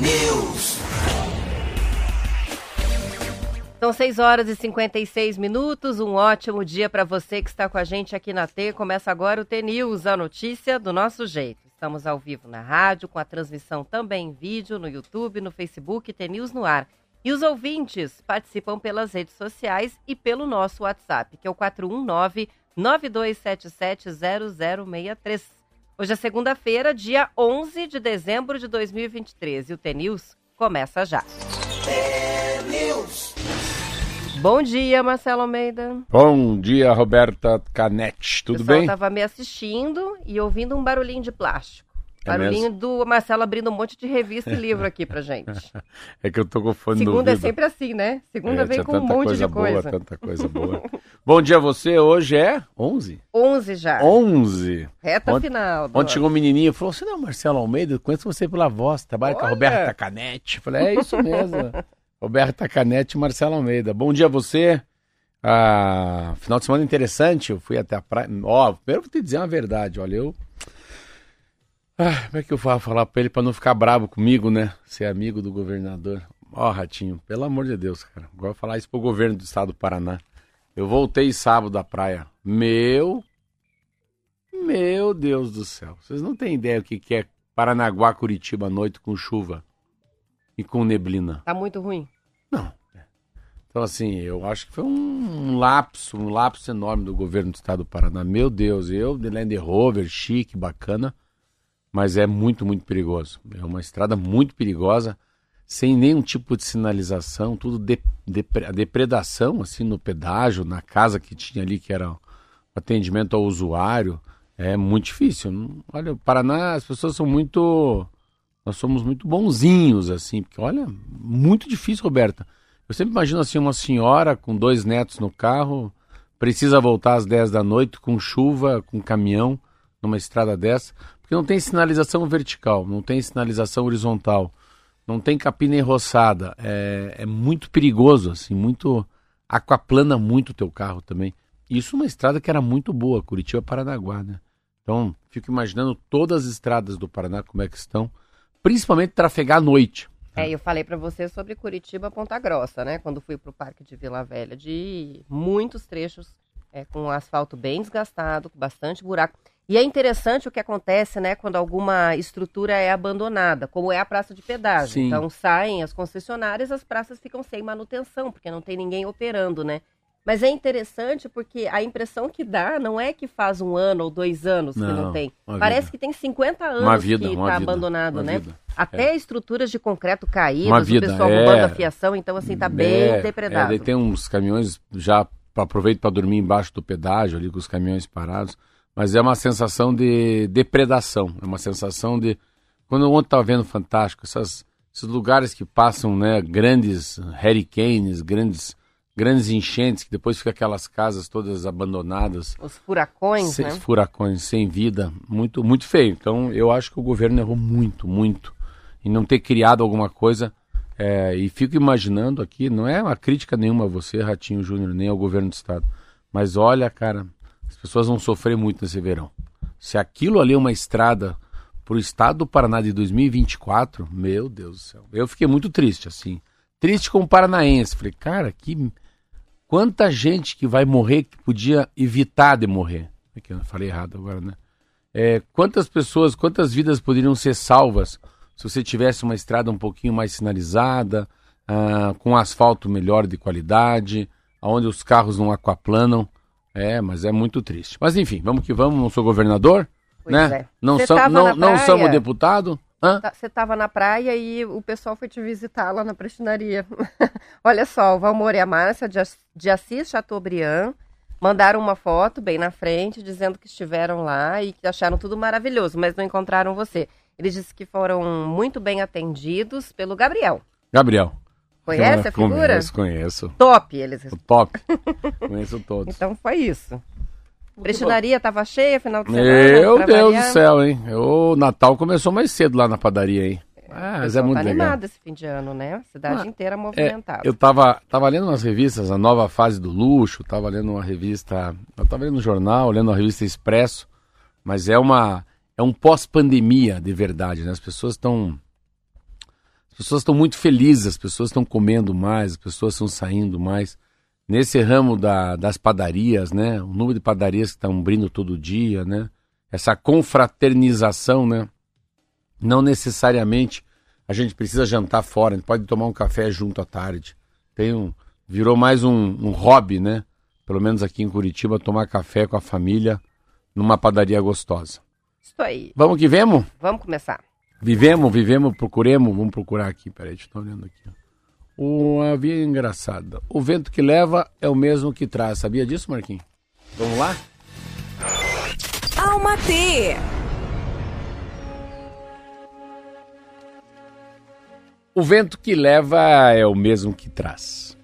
News. São 6 horas e 56 minutos. Um ótimo dia para você que está com a gente aqui na T. Começa agora o T News, a notícia do nosso jeito. Estamos ao vivo na rádio, com a transmissão também em vídeo, no YouTube, no Facebook, T News no ar. E os ouvintes participam pelas redes sociais e pelo nosso WhatsApp, que é o 419 9277 0063. Hoje é segunda-feira, dia 11 de dezembro de 2023 e o T-News começa já. News. Bom dia, Marcelo Almeida. Bom dia, Roberta Canete. Tudo o bem? estava me assistindo e ouvindo um barulhinho de plástico. É Barulhinho mesmo? do Marcelo abrindo um monte de revista e livro aqui pra gente. É que eu tô com fone Segunda é sempre assim, né? Segunda É, vem com um monte coisa de boa, coisa. tanta coisa boa. Bom dia a você. Hoje é 11? 11 já. 11. Reta Ontem- final. Ontem chegou um menininho e falou: Você não é o Marcelo Almeida? Conheço você pela voz. Trabalha com a Olha! Roberta Canete. Eu falei: É isso mesmo. Roberta Canete e Marcelo Almeida. Bom dia a você. Ah, final de semana interessante. Eu fui até a praia. Ó, primeiro eu vou te dizer uma verdade. Olha, eu. Ah, como é que eu vou falar pra ele pra não ficar bravo comigo, né? Ser amigo do governador. Ó, Ratinho, pelo amor de Deus, cara. Agora falar isso pro governo do estado do Paraná. Eu voltei sábado da praia. Meu. Meu Deus do céu. Vocês não têm ideia o que, que é Paranaguá, Curitiba à noite com chuva e com neblina. Tá muito ruim. Então, assim, eu acho que foi um lapso, um lapso enorme do governo do estado do Paraná. Meu Deus, eu de Land Rover, chique, bacana, mas é muito, muito perigoso. É uma estrada muito perigosa, sem nenhum tipo de sinalização, tudo de, a depredação, assim, no pedágio, na casa que tinha ali, que era o atendimento ao usuário, é muito difícil. Olha, o Paraná, as pessoas são muito. Nós somos muito bonzinhos, assim, porque, olha, muito difícil, Roberta. Eu sempre imagino assim uma senhora com dois netos no carro, precisa voltar às 10 da noite com chuva, com caminhão, numa estrada dessa, porque não tem sinalização vertical, não tem sinalização horizontal, não tem capina enroçada. É, é muito perigoso, assim, muito. aquaplana muito o teu carro também. Isso numa estrada que era muito boa, Curitiba-Paranaguá, né? Então, fico imaginando todas as estradas do Paraná como é que estão, principalmente trafegar à noite. É, eu falei pra você sobre Curitiba Ponta Grossa, né? Quando fui pro Parque de Vila Velha, de muitos trechos é, com asfalto bem desgastado, com bastante buraco. E é interessante o que acontece, né, quando alguma estrutura é abandonada, como é a praça de pedágio. Sim. Então saem as concessionárias, as praças ficam sem manutenção, porque não tem ninguém operando, né? Mas é interessante porque a impressão que dá não é que faz um ano ou dois anos que Não, não tem. Parece vida. que tem 50 anos vida, que está abandonado, uma né? vida. Até estruturas de concreto caídas, o pessoal é. roubando a fiação, então assim, tá bem É, É, depredado. daí tem uns caminhões, já aproveito para dormir embaixo do pedágio, ali com os caminhões parados. Mas é uma sensação de depredação, é uma sensação de. Quando ontem estava vendo Fantástico, essas, esses lugares que passam né, grandes hurricanes, grandes, grandes enchentes, que depois fica aquelas casas todas abandonadas, Os furacões, sem, né? furacões sem vida, muito, muito feio. Então eu acho que o governo errou muito, muito em não ter criado alguma coisa. é, e fico imaginando aqui, não é uma crítica nenhuma a você, Ratinho Júnior, nem ao governo do estado. Mas olha, cara, as pessoas vão sofrer muito nesse verão. Se aquilo ali é uma estrada para o estado do Paraná de 2024, meu Deus do céu. Eu fiquei muito triste, assim. Triste como paranaense. Falei, cara, que quanta gente que vai morrer que podia evitar de morrer. Que eu falei errado agora, né? É, quantas pessoas, quantas vidas poderiam ser salvas se você tivesse uma estrada um pouquinho mais sinalizada, ah, com asfalto melhor de qualidade, onde os carros não aquaplanam. É, mas é muito triste. Mas enfim, vamos que vamos, não sou governador, Pois né? é. Não, sou, não, não somos deputado. Tá- Você estava na praia e o pessoal foi te visitar lá na prestinaria. Olha só, o Valmor e a Márcia de Ass- de Assis Chateaubriand mandaram uma foto bem na frente dizendo que estiveram lá e que acharam tudo maravilhoso, mas não encontraram você. Eles disseram que foram muito bem atendidos pelo Gabriel. Gabriel. Conhece a figura? Conheço, conheço. Top, eles O top. conheço todos. Então foi isso. Prestinaria estava cheia final de semana. Meu Deus do céu, hein? O Natal começou mais cedo lá na padaria, hein? Ah, mas é Pessoal muito tá legal. animado esse fim de ano, né? A cidade Ah, inteira É, movimentada. eu tava, tava lendo umas revistas, a nova fase do luxo, tava lendo uma revista, eu tava lendo um jornal, lendo uma revista Expresso, mas é uma é um pós-pandemia de verdade, né? As pessoas estão As pessoas estão muito felizes, as pessoas estão comendo mais, as pessoas estão saindo mais. Nesse ramo da, das padarias, né? O número de padarias que estão abrindo todo dia, né? Essa confraternização, né? Não necessariamente a gente precisa jantar fora, a gente pode tomar um café junto à tarde. Tem um, virou mais um, um hobby, né? Pelo menos aqui em Curitiba, tomar café com a família numa padaria gostosa. Isso aí. Vamos que vemos? Vamos começar. Vivemos, vivemos, procuremos. Vamos procurar aqui, peraí, deixa eu olhando aqui. Uma via engraçada. O vento que leva é o mesmo que traz. Sabia disso, Marquinhos? Vamos lá? Alma T. O vento que leva é o mesmo que traz.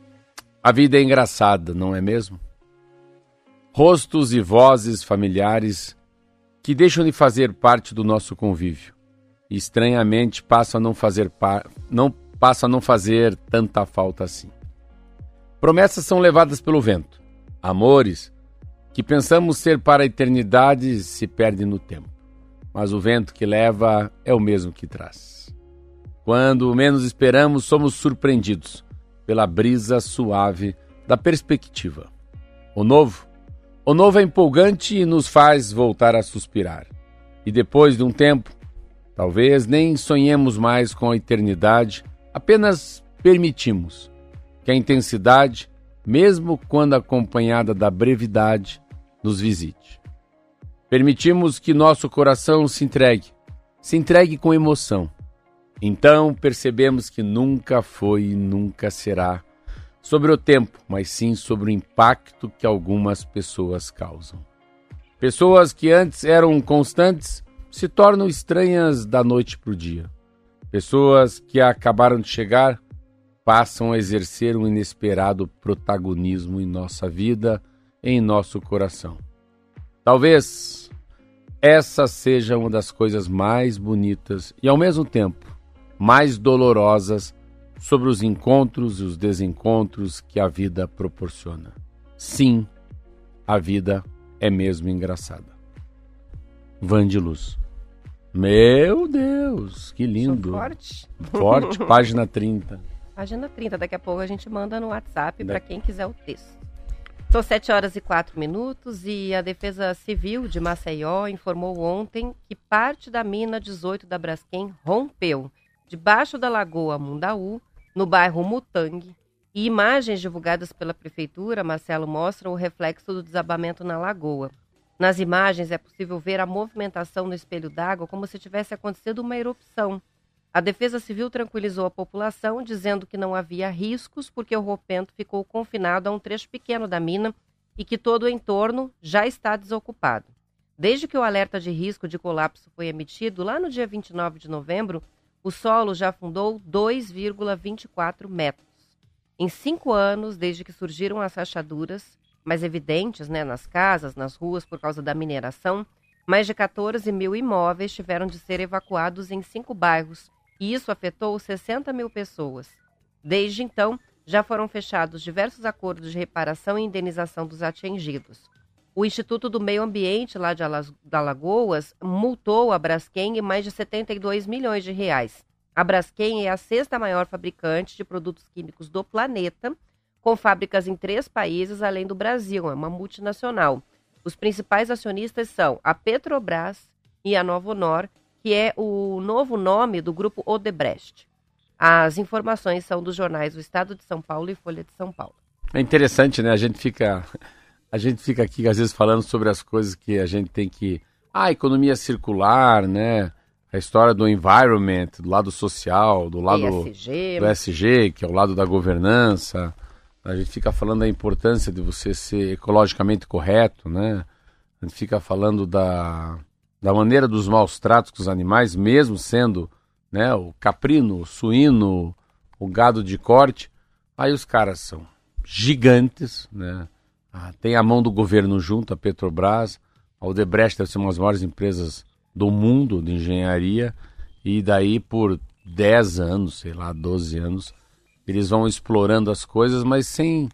A vida é engraçada, não é mesmo? Rostos e vozes familiares que deixam de fazer parte do nosso convívio e estranhamente passam a não fazer não passa a não fazer tanta falta assim. Promessas são levadas pelo vento. Amores que pensamos ser para a eternidade se perdem no tempo. Mas o vento que leva é o mesmo que traz. Quando menos esperamos, somos surpreendidos pela brisa suave da perspectiva. O novo, o novo é empolgante e nos faz voltar a suspirar. E depois de um tempo, talvez nem sonhemos mais com a eternidade, apenas permitimos que a intensidade, mesmo quando acompanhada da brevidade, nos visite. Permitimos que nosso coração se entregue, se entregue com emoção então percebemos que nunca foi e nunca será sobre o tempo, mas sim sobre o impacto que algumas pessoas causam. Pessoas que antes eram constantes se tornam estranhas da noite para o dia. Pessoas que acabaram de chegar passam a exercer um inesperado protagonismo em nossa vida, em nosso coração. Talvez essa seja uma das coisas mais bonitas e, ao mesmo tempo, mais dolorosas sobre os encontros e os desencontros que a vida proporciona. Sim, a vida é mesmo engraçada. Van de Luz. Meu Deus, que lindo. Sou forte. Forte, página 30. Página 30, daqui a pouco a gente manda no WhatsApp para quem quiser o texto. São 7 horas e 4 minutos e a Defesa Civil de Maceió informou ontem que parte da mina 18 da Braskem rompeu debaixo da Lagoa Mundaú, no bairro Mutang, e imagens divulgadas pela prefeitura, Marcelo, mostram o reflexo do desabamento na lagoa. Nas imagens é possível ver a movimentação no espelho d'água como se tivesse acontecido uma erupção. A Defesa Civil tranquilizou a população, dizendo que não havia riscos porque o rompento ficou confinado a um trecho pequeno da mina e que todo o entorno já está desocupado. Desde que o alerta de risco de colapso foi emitido, lá no dia 29 de novembro, o solo já afundou 2,24 metros. Em cinco anos, desde que surgiram as rachaduras, mais evidentes né, nas casas, nas ruas, por causa da mineração, mais de 14 mil imóveis tiveram de ser evacuados em cinco bairros, e isso afetou 60 mil pessoas. Desde então, já foram fechados diversos acordos de reparação e indenização dos atingidos. O Instituto do Meio Ambiente, lá de Alagoas, multou a Braskem em mais de 72 milhões de reais. A Braskem é a sexta maior fabricante de produtos químicos do planeta, com fábricas em três países além do Brasil, é uma multinacional. Os principais acionistas são a Petrobras e a Novo Honor, que é o novo nome do grupo Odebrecht. As informações são dos jornais O Estado de São Paulo e Folha de São Paulo. É interessante, né? A gente fica a gente fica aqui às vezes falando sobre as coisas que a gente tem que. Ah, economia circular, né? A história do environment, do lado social, do lado ESG. do SG, que é o lado da governança. A gente fica falando da importância de você ser ecologicamente correto, né? A gente fica falando da, da maneira dos maus tratos com os animais, mesmo sendo né, o caprino, o suíno, o gado de corte. Aí os caras são gigantes, né? Ah, tem a mão do governo junto, a Petrobras, a Odebrecht deve ser uma das maiores empresas do mundo de engenharia, e daí por 10 anos, sei lá, 12 anos, eles vão explorando as coisas, mas sem.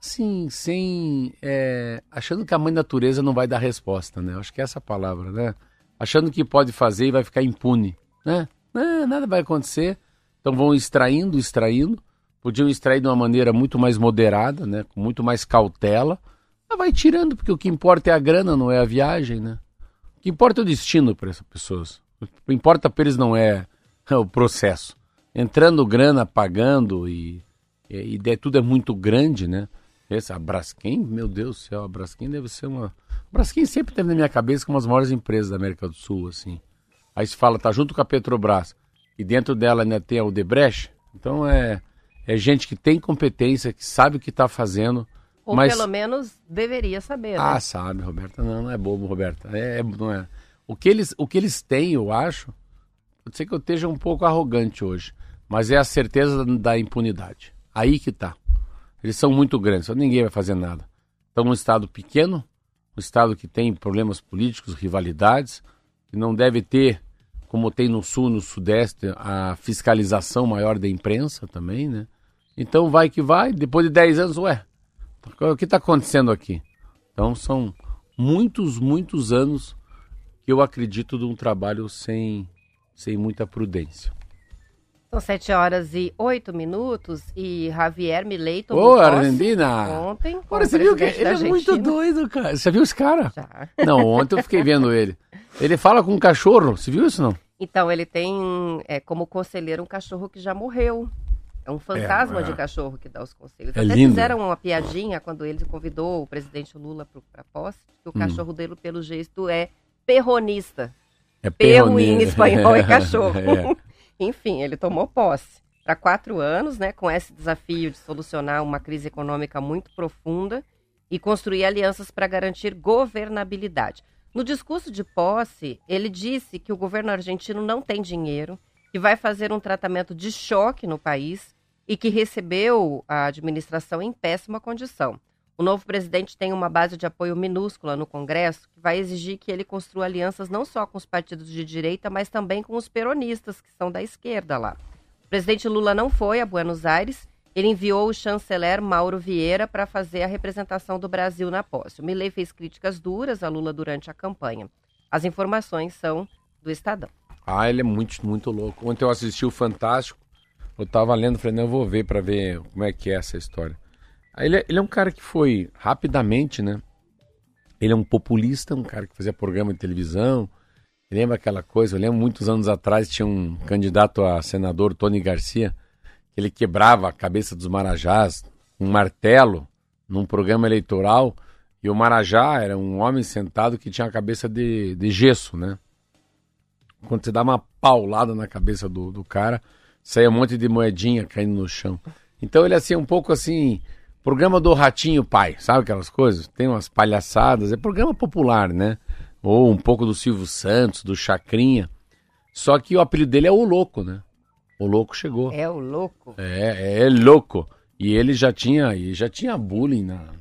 Sim, sem. É, achando que a mãe natureza não vai dar resposta, né? Acho que é essa palavra, né? Achando que pode fazer e vai ficar impune, né? É, nada vai acontecer. Então vão extraindo, extraindo. Podiam extrair de uma maneira muito mais moderada, né? Com muito mais cautela. Mas vai tirando, porque o que importa é a grana, não é a viagem, né? O que importa é o destino para essas pessoas. O que importa para eles não é o processo. Entrando grana, pagando e, e, e tudo é muito grande, né? Essa, a Braskem, meu Deus do céu, a Braskem deve ser uma. A Braskem sempre teve na minha cabeça como as maiores empresas da América do Sul, assim. Aí se fala, tá junto com a Petrobras. E dentro dela ainda tem a Odebrecht. Então é, é gente que tem competência, que sabe o que está fazendo. Ou mas... pelo menos deveria saber, né? Ah, sabe, Roberta. Não, não é bobo, Roberta. É, é, não é. O que, eles, o que eles têm, eu acho, pode ser que eu esteja um pouco arrogante hoje, mas é a certeza da impunidade. Aí que tá. Eles são muito grandes, ninguém vai fazer nada. Então, um Estado pequeno, um Estado que tem problemas políticos, rivalidades, que não deve ter, como tem no Sul, no Sudeste, a fiscalização maior da imprensa também, né? Então, vai que vai, depois de 10 anos, ué, o que está acontecendo aqui? Então, são muitos, muitos anos que eu acredito de um trabalho sem, sem muita prudência. São 7 horas e 8 minutos e Javier Milei tomou Ô, Argentina! ontem. Agora, você viu que ele é muito doido, cara. Você viu esse cara? Já. Não, ontem eu fiquei vendo ele. Ele fala com um cachorro, você viu isso não? Então, ele tem é, como conselheiro um cachorro que já morreu. É um fantasma É, é. de cachorro que dá os conselhos. É Até lindo. fizeram uma piadinha quando ele convidou o presidente Lula para a posse, que o Hum. cachorro dele, pelo jeito, é perronista. É Perro em espanhol é cachorro. Enfim, ele tomou posse para quatro anos, né, com esse desafio de solucionar uma crise econômica muito profunda e construir alianças para garantir governabilidade. No discurso de posse, ele disse que o governo argentino não tem dinheiro, que vai fazer um tratamento de choque no país e que recebeu a administração em péssima condição. O novo presidente tem uma base de apoio minúscula no Congresso que vai exigir que ele construa alianças não só com os partidos de direita, mas também com os peronistas, que são da esquerda lá. O presidente Lula não foi a Buenos Aires, ele enviou o chanceler Mauro Vieira para fazer a representação do Brasil na posse. O Milei fez críticas duras a Lula durante a campanha. As informações são do Estadão. Ah, ele é muito, muito louco. Ontem eu assisti o Fantástico, eu tava lendo, falei, não, eu vou ver para ver como é que é essa história. Ele, é- ele é um cara que foi rapidamente, né? Ele é um populista, um cara que fazia programa de televisão. Lembra aquela coisa? Eu lembro muitos anos atrás tinha um candidato a senador, Tony Garcia, que ele quebrava a cabeça dos marajás, um martelo, num programa eleitoral. E o marajá era um homem sentado que tinha a cabeça de, de gesso, né? Quando você dá uma paulada na cabeça do, do cara, saía um monte de moedinha caindo no chão. Então ele assim, um pouco assim, programa do Ratinho Pai, sabe aquelas coisas? Tem umas palhaçadas, é programa popular, né? Ou um pouco do Silvio Santos, do Chacrinha. Só que o apelido dele é o Louco, né? O Louco chegou. É o louco. É, é louco. E ele já tinha, e já tinha bullying na,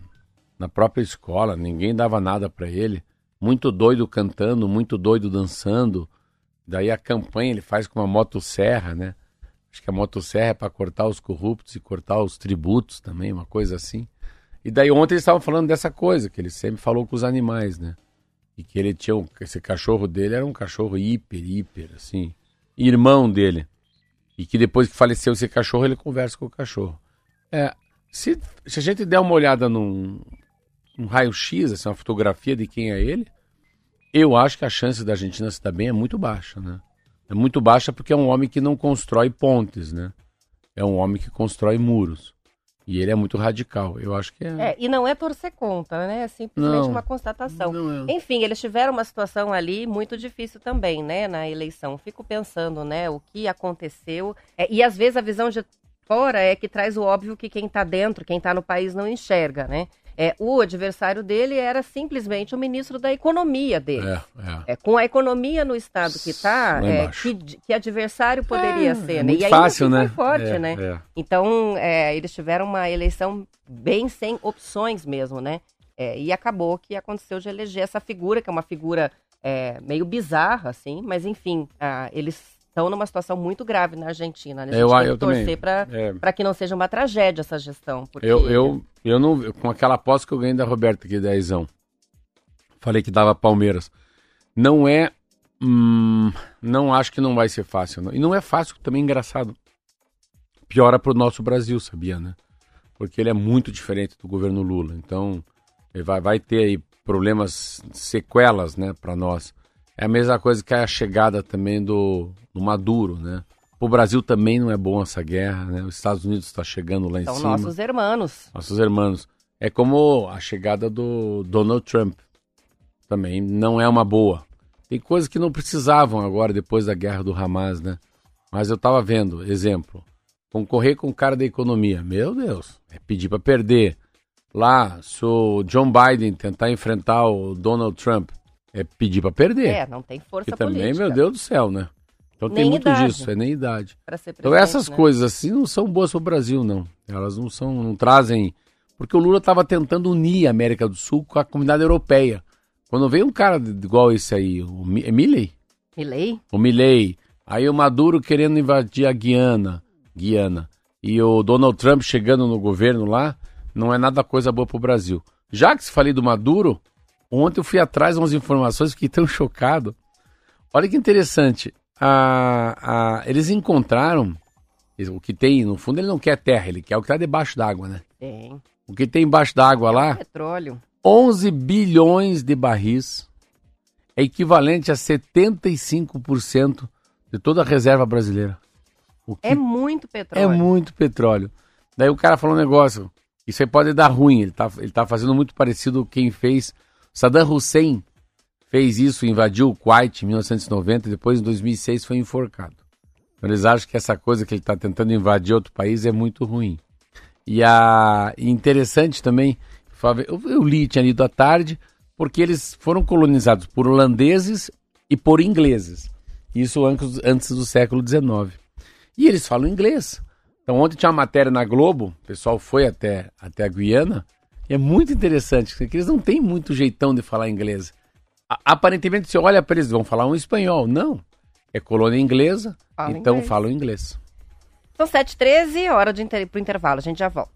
na própria escola, ninguém dava nada pra ele. Muito doido cantando, muito doido dançando. Daí a campanha ele faz com uma motosserra, né? Acho que a motosserra é para cortar os corruptos e cortar os tributos também, uma coisa assim. E daí ontem eles estavam falando dessa coisa, que ele sempre falou com os animais, né? E que ele tinha, esse cachorro dele era um cachorro hiper, hiper, assim, irmão dele. E que depois que faleceu esse cachorro, ele conversa com o cachorro. É, se, se a gente der uma olhada num, num raio-x, assim, uma fotografia de quem é ele, eu acho que a chance da Argentina se dar bem é muito baixa, né? É muito baixa porque é um homem que não constrói pontes, né? É um homem que constrói muros. E ele é muito radical. Eu acho que é. É, e não é torcer contra, né? É simplesmente Não. uma constatação. É. Enfim, eles tiveram uma situação ali muito difícil também, né, na eleição. Fico pensando, né, o que aconteceu. É, e às vezes a visão de fora é que traz o óbvio que quem está dentro, quem está no país não enxerga, né? É, o adversário dele era simplesmente o ministro da economia dele. É, é. É, com a economia no estado que está, é, que, que adversário poderia É, ser, é né? e fácil, assim né? foi forte, né? Então, eles tiveram uma eleição bem sem opções mesmo, né? E acabou que aconteceu de eleger essa figura, que é uma figura meio bizarra, assim, mas enfim, ah, eles estão numa situação muito grave na Argentina, né? A gente Eu- tem eu que torcer para É. que não seja uma tragédia essa gestão. Porque... Eu, eu, eu não. Com aquela aposta que eu ganhei da Roberta aqui, dezão. Falei que dava Palmeiras. Não é. hum, não acho que não vai ser fácil. Não. E não é fácil também, engraçado. piora para o nosso Brasil, sabia, né? Porque ele é muito diferente do governo Lula. Então, vai, vai ter aí problemas, sequelas, né, para nós. É a mesma coisa que a chegada também do, do Maduro, né? O Brasil também não é bom essa guerra, né? Os Estados Unidos está chegando lá em São cima. nossos irmãos. Nossos irmãos. É como a chegada do Donald Trump. Também não é uma boa. Tem coisas que não precisavam agora, depois da guerra do Hamas, né? Mas eu estava vendo, exemplo, concorrer com o cara da economia. Meu Deus, é pedir para perder. Lá, se o John Biden tentar enfrentar o Donald Trump, é pedir para perder. É, não tem força que também, política. meu Deus do céu, né? Então Nem tem muito idade. disso, é nem idade. pra ser Então essas né? coisas assim não são boas para o Brasil, não. Elas não são, não trazem. Porque o Lula estava tentando unir a América do Sul com a comunidade europeia. Quando veio um cara igual esse aí, o Mi- é Milley? Milley? O Milley. Aí o Maduro querendo invadir a Guiana, Guiana. E o Donald Trump chegando no governo lá, não é nada coisa boa para o Brasil. Já que se falei do Maduro, ontem eu fui atrás de umas informações, fiquei tão chocado. Olha que interessante. A- a- eles encontraram o que tem, no fundo ele não quer terra, ele quer o que está debaixo d'água, né? Tem. O que tem embaixo d'água lá, Petróleo. 11 bilhões de barris, é equivalente a 75% de toda a reserva brasileira. É muito é petróleo. muito petróleo. Daí o cara falou um negócio, isso aí pode dar ruim, ele tá, ele tá fazendo muito parecido com quem fez. Saddam Hussein fez isso, invadiu o Kuwait em 1990 e depois em 2006 foi enforcado. Então, eles acham que essa coisa que ele está tentando invadir outro país é muito ruim. E a interessante também, eu, eu li, tinha lido à tarde, porque eles foram colonizados por holandeses e por ingleses. Isso antes, antes do século XIX. E eles falam inglês. Então ontem tinha uma matéria na Globo, o pessoal foi até, até a Guiana, e é muito interessante, porque eles não têm muito jeitão de falar inglês. A- aparentemente você olha para eles, vão falar um espanhol. Não. É colônia inglesa, Fala então inglês. falam inglês. São 7h13, hora de inter... pro intervalo. A gente já volta.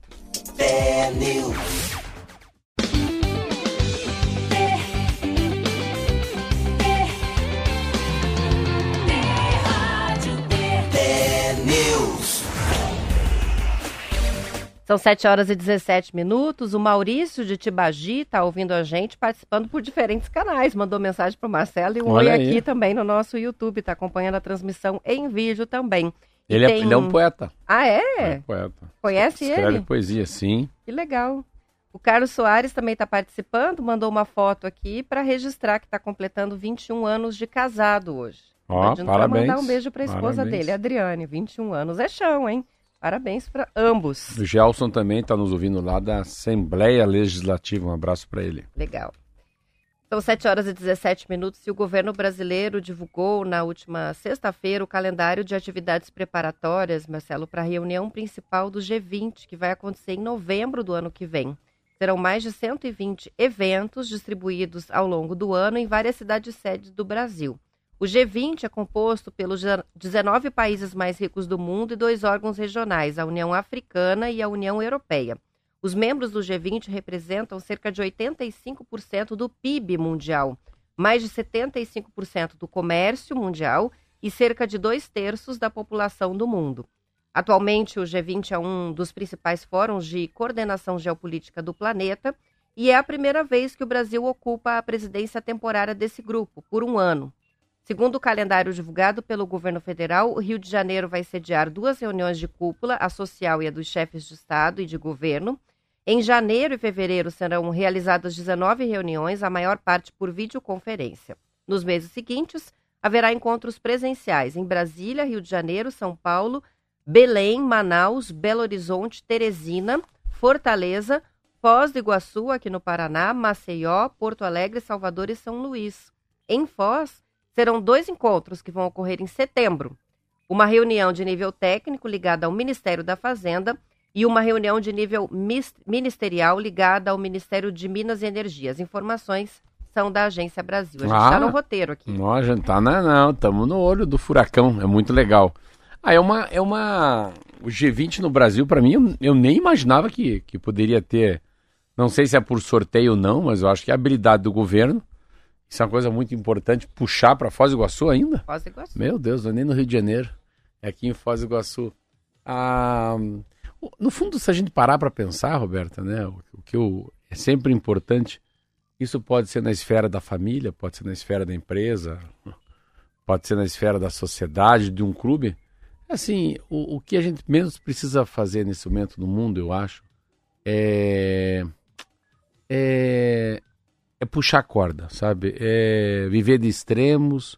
São 7 horas e 17 minutos. O Maurício de Tibagi está ouvindo a gente, participando por diferentes canais. Mandou mensagem para o Marcelo e um oi aí. aqui também no nosso YouTube. Está acompanhando a transmissão em vídeo também. Ele, é, tem ele é um poeta. Ah, é? É poeta. Conhece Escreve ele? poesia, sim. Que legal. O Carlos Soares também está participando, mandou uma foto aqui para registrar que está completando 21 anos de casado hoje. Ó, pra parabéns. mandar um beijo para a esposa Parabéns. dele, Adriane, 21 anos. É chão, hein? Parabéns para ambos. O Gelson também está nos ouvindo lá da Assembleia Legislativa. Um abraço para ele. Legal. São 7 horas e 17 minutos e o governo brasileiro divulgou na última sexta-feira o calendário de atividades preparatórias, Marcelo, para a reunião principal do G20, que vai acontecer em novembro do ano que vem. Serão mais de 120 eventos distribuídos ao longo do ano em várias cidades sedes do Brasil. O G20 é composto pelos 19 países mais ricos do mundo e dois órgãos regionais, a União Africana e a União Europeia. Os membros do G20 representam cerca de 85% do PIB mundial, mais de 75% do comércio mundial e cerca de dois terços da população do mundo. Atualmente, o G20 é um dos principais fóruns de coordenação geopolítica do planeta e é a primeira vez que o Brasil ocupa a presidência temporária desse grupo, por um ano. Segundo o calendário divulgado pelo governo federal, o Rio de Janeiro vai sediar duas reuniões de cúpula, a social e a dos chefes de Estado e de governo. Em janeiro e fevereiro serão realizadas 19 reuniões, a maior parte por videoconferência. Nos meses seguintes, haverá encontros presenciais em Brasília, Rio de Janeiro, São Paulo, Belém, Manaus, Belo Horizonte, Teresina, Fortaleza, Foz do Iguaçu, aqui no Paraná, Maceió, Porto Alegre, Salvador e São Luís. Em Foz, serão dois encontros que vão ocorrer em setembro. Uma reunião de nível técnico ligada ao Ministério da Fazenda e uma reunião de nível ministerial ligada ao Ministério de Minas e Energia. As informações são da Agência Brasil. A gente está Ah. no roteiro aqui. Não, a gente tá na, não, estamos no olho do furacão, é muito legal. Ah, é uma, é uma, o G20 no Brasil, para mim, eu, eu nem imaginava que, que poderia ter, não sei se é por sorteio ou não, mas eu acho que é a habilidade do governo, isso é uma coisa muito importante, puxar para Foz do Iguaçu ainda. Foz do Iguaçu. Meu Deus, não é nem no Rio de Janeiro, é aqui em Foz do Iguaçu. a, no fundo, se a gente parar para pensar, Roberta, né, o, o que eu, é sempre importante, isso pode ser na esfera da família, pode ser na esfera da empresa, pode ser na esfera da sociedade, de um clube. Assim, o, o que a gente menos precisa fazer nesse momento no mundo, eu acho, é, é, é puxar corda, sabe? É viver de extremos,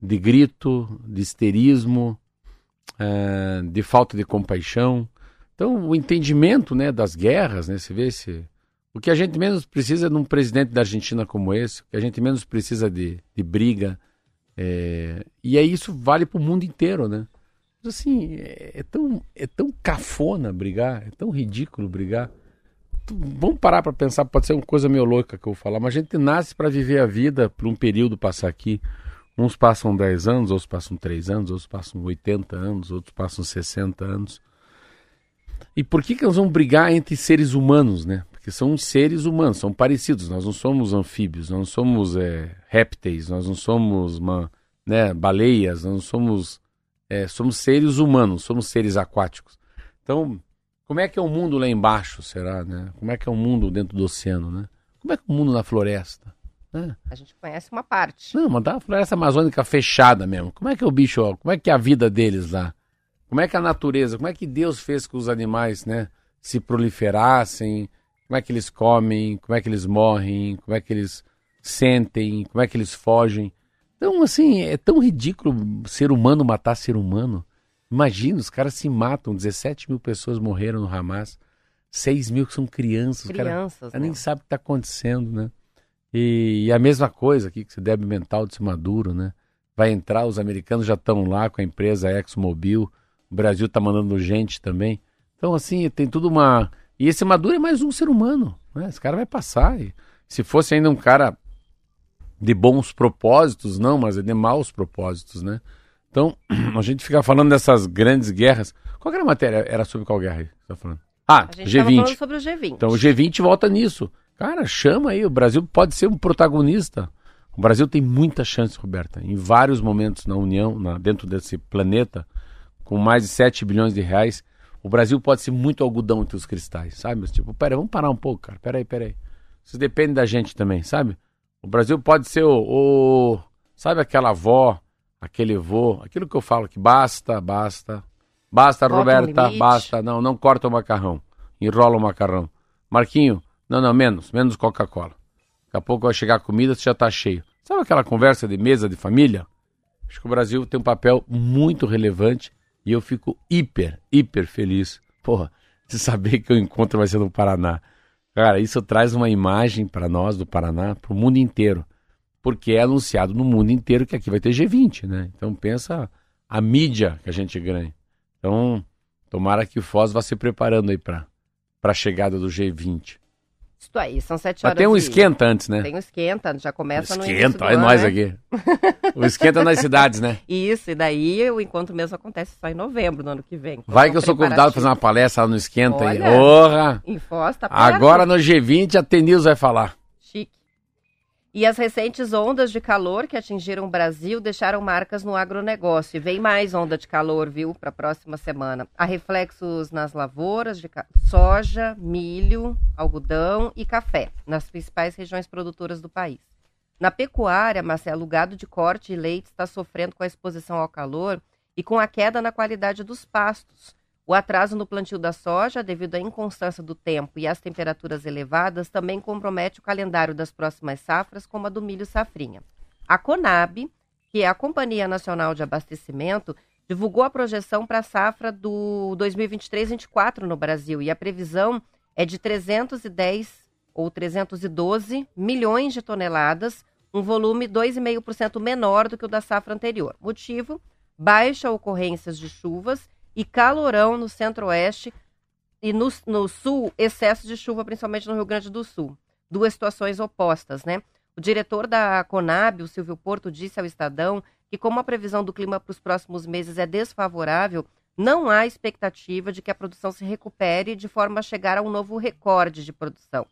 de grito, de histerismo, é, de falta de compaixão. Então, o entendimento né, das guerras, né, você vê se o que a gente menos precisa de um presidente da Argentina como esse, o que a gente menos precisa de, de briga. É, e aí isso vale para o mundo inteiro, né? Mas, assim, é, é, tão, é tão cafona brigar, é tão ridículo brigar. Vamos parar para pensar, pode ser uma coisa meio louca que eu vou falar, mas a gente nasce para viver a vida por um período passar aqui. Uns passam 10 anos, outros passam 3 anos, outros passam 80 anos, outros passam 60 anos. E por que, que nós vamos brigar entre seres humanos, né? Porque são seres humanos, são parecidos. Nós não somos anfíbios, nós não somos é, répteis, nós não somos uma, né, baleias, nós não somos. É, somos seres humanos, somos seres aquáticos. Então, como é que é o mundo lá embaixo, será, né? Como é que é o mundo dentro do oceano, né? Como é que é o mundo na floresta? Né? A gente conhece uma parte. Não, mas da floresta amazônica fechada mesmo. Como é que é o bicho, ó, como é que é a vida deles lá? Como é que é a natureza, como é que Deus fez que os animais, né, se proliferassem? como é que eles comem, como é que eles morrem, como é que eles sentem, como é que eles fogem. Então, assim, é tão ridículo ser humano matar ser humano. Imagina, os caras se matam, 17 mil pessoas morreram no Hamas, 6 mil que são crianças. Crianças, cara, né? nem sabe o que está acontecendo, né? E, e, a mesma coisa aqui, que se deve mental de Maduro, né? Vai entrar, os americanos já estão lá com a empresa ExxonMobil, o Brasil está mandando gente também. Então, assim, tem tudo uma e esse Maduro é mais um ser humano. Né? Esse cara vai passar. E se fosse ainda um cara de bons propósitos, não, mas é de maus propósitos, né? Então, a gente fica falando dessas grandes guerras. Qual era a matéria? Era sobre qual guerra aí você tá falando? Ah, a gente G20. falando sobre o G20. Então o G20 volta nisso. Cara, chama aí, o Brasil pode ser um protagonista. O Brasil tem muita chance, Roberta, em vários momentos na União, na, dentro desse planeta, com mais de 7 bilhões de reais, o Brasil pode ser muito algodão entre os cristais, sabe? Mas, tipo, pera, vamos parar um pouco, cara. Pera aí, pera aí. Isso depende da gente também, sabe? O Brasil pode ser o, o sabe aquela avó, aquele vô, aquilo que eu falo que basta, basta. Basta, Roberta, basta. Não, não corta o macarrão. Enrola o macarrão. Marquinho, não, não, menos, menos Coca-Cola. Daqui a pouco vai chegar a comida, você já tá cheio. Sabe aquela conversa de mesa de família? Acho que o Brasil tem um papel muito relevante e eu fico hiper, hiper feliz, porra, de saber que o encontro vai ser no Paraná. Cara, isso traz uma imagem para nós do Paraná, para o mundo inteiro. Porque é anunciado no mundo inteiro que aqui vai ter G20, né? Então pensa a mídia que a gente ganha. Então, tomara que o Foz vá se preparando aí para a chegada do G20. Isso aí, são sete horas. Mas tem um esquenta antes, né? Tem um esquenta, já começa no Esquenta, olha nós né? aqui. O esquenta nas cidades, né? Isso, e daí o encontro mesmo acontece só em novembro, no ano que vem. Então Vai que eu sou convidado para fazer uma palestra lá no esquenta olha, aí. Porra! Em Foz, tá Agora no G20 a Tenils vai falar. E as recentes ondas de calor que atingiram o Brasil deixaram marcas no agronegócio. E vem mais onda de calor, viu, para a próxima semana. Há reflexos nas lavouras de soja, milho, algodão e café, nas principais regiões produtoras do país. Na pecuária, Marcelo, o gado de corte e leite está sofrendo com a exposição ao calor e com a queda na qualidade dos pastos. O atraso no plantio da soja, devido à inconstância do tempo e às temperaturas elevadas, também compromete o calendário das próximas safras, como a do milho safrinha. A Conab, que é a Companhia Nacional de Abastecimento, divulgou a projeção para a safra do 2023-24 no Brasil e a previsão é de 310 ou 312 milhões de toneladas, um volume 2,5% menor do que o da safra anterior. Motivo: baixa ocorrências de chuvas e calorão no centro-oeste e no, no sul, excesso de chuva, principalmente no Rio Grande do Sul. Duas situações opostas, né? O diretor da Conab, o Silvio Porto, disse ao Estadão que, como a previsão do clima para os próximos meses é desfavorável, não há expectativa de que a produção se recupere de forma a chegar a um novo recorde de produção.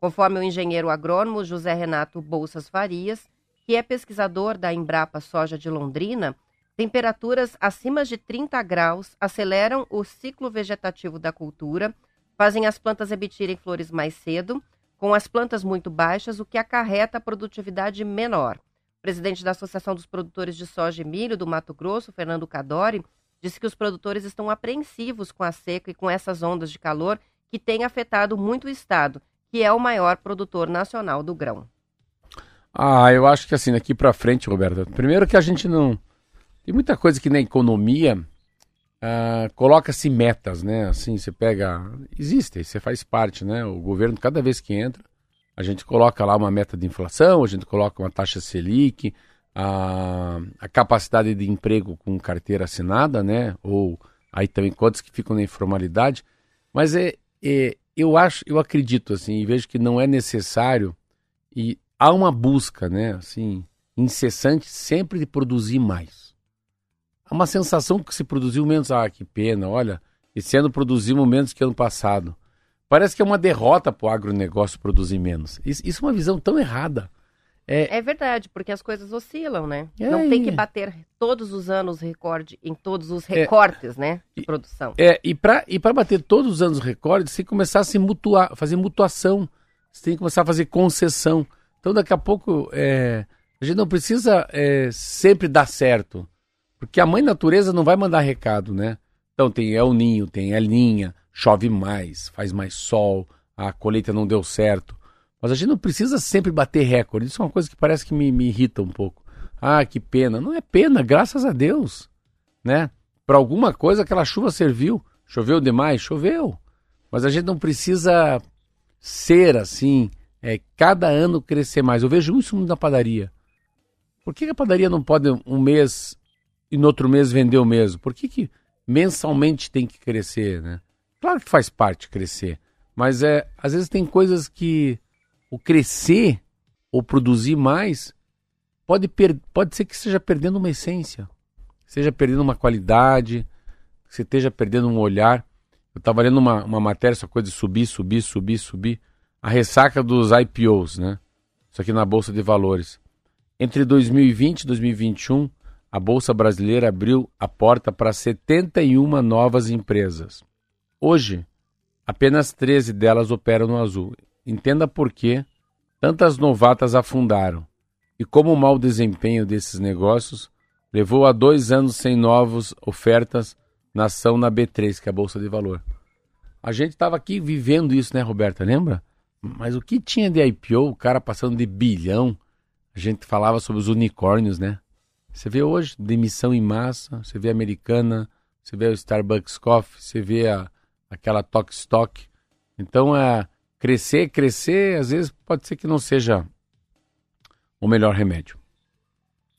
Conforme o engenheiro agrônomo José Renato Bolsas Farias, que é pesquisador da Embrapa Soja de Londrina, Temperaturas acima de 30 graus aceleram o ciclo vegetativo da cultura, fazem as plantas emitirem flores mais cedo, com as plantas muito baixas, o que acarreta a produtividade menor. O presidente da Associação dos Produtores de Soja e Milho do Mato Grosso, Fernando Cadori, disse que os produtores estão apreensivos com a seca e com essas ondas de calor que têm afetado muito o estado, que é o maior produtor nacional do grão. Ah, eu acho que assim, daqui para frente, Roberta, primeiro que a gente não. Tem muita coisa que na economia uh, coloca-se metas, né? Assim, você pega. Existe, você faz parte, né? O governo, cada vez que entra, a gente coloca lá uma meta de inflação, a gente coloca uma taxa Selic, a, a capacidade de emprego com carteira assinada, né? Ou aí também quantos que ficam na informalidade. Mas é, é, eu acho, eu acredito assim, e vejo que não é necessário e há uma busca, né? Assim, incessante sempre de produzir mais. Há uma sensação que se produziu menos, ah, que pena, olha, esse ano produzimos menos que ano passado. Parece que é uma derrota para o agronegócio produzir menos. Isso, isso é uma visão tão errada. É... é, verdade, porque as coisas oscilam, né? É, Não tem que bater todos os anos recorde em todos os é. recortes, é, né? De produção. É, e para e bater todos os anos recordes, você tem que começar a se mutuar, fazer mutuação. Você tem que começar a fazer concessão. Então daqui a pouco é, a gente não precisa é, sempre dar certo. Porque a mãe natureza não vai mandar recado, né? Então tem El Ninho, tem El Ninha, chove mais, faz mais sol, a colheita não deu certo. Mas a gente não precisa sempre bater recorde. Isso é uma coisa que parece que me, me irrita um pouco. Ah, que pena. Não é pena, graças a Deus. Né? Para alguma coisa aquela chuva serviu. Choveu demais? Choveu. Mas a gente não precisa ser assim, é, cada ano crescer mais. Eu vejo isso na padaria. Por que a padaria não pode um mês e no outro mês vender o mesmo? Por que, que mensalmente tem que crescer, né? Claro que faz parte crescer, mas é, às vezes tem coisas que o crescer ou produzir mais pode, per pode ser que esteja perdendo uma essência, seja perdendo uma qualidade, você esteja perdendo um olhar. Eu estava lendo uma, uma matéria, essa coisa de subir, subir, subir, subir. A ressaca dos IPOs, né? Isso aqui na Bolsa de Valores. Entre 2020 e 2021, a Bolsa Brasileira abriu a porta para 71 novas empresas. Hoje, apenas 13 delas operam no azul. Entenda por que tantas novatas afundaram e como o mau desempenho desses negócios levou a dois anos sem novas ofertas na ação na B3, que é a Bolsa de Valor. A gente estava aqui vivendo isso, né, Roberta? Lembra? Mas o que tinha de IPO, o cara passando de bilhão, a gente falava sobre os unicórnios, né? Você vê hoje demissão em massa, você vê a americana, você vê o Starbucks Coffee, você vê a, aquela Tok Stock. Então, é, crescer, crescer, às vezes pode ser que não seja o melhor remédio.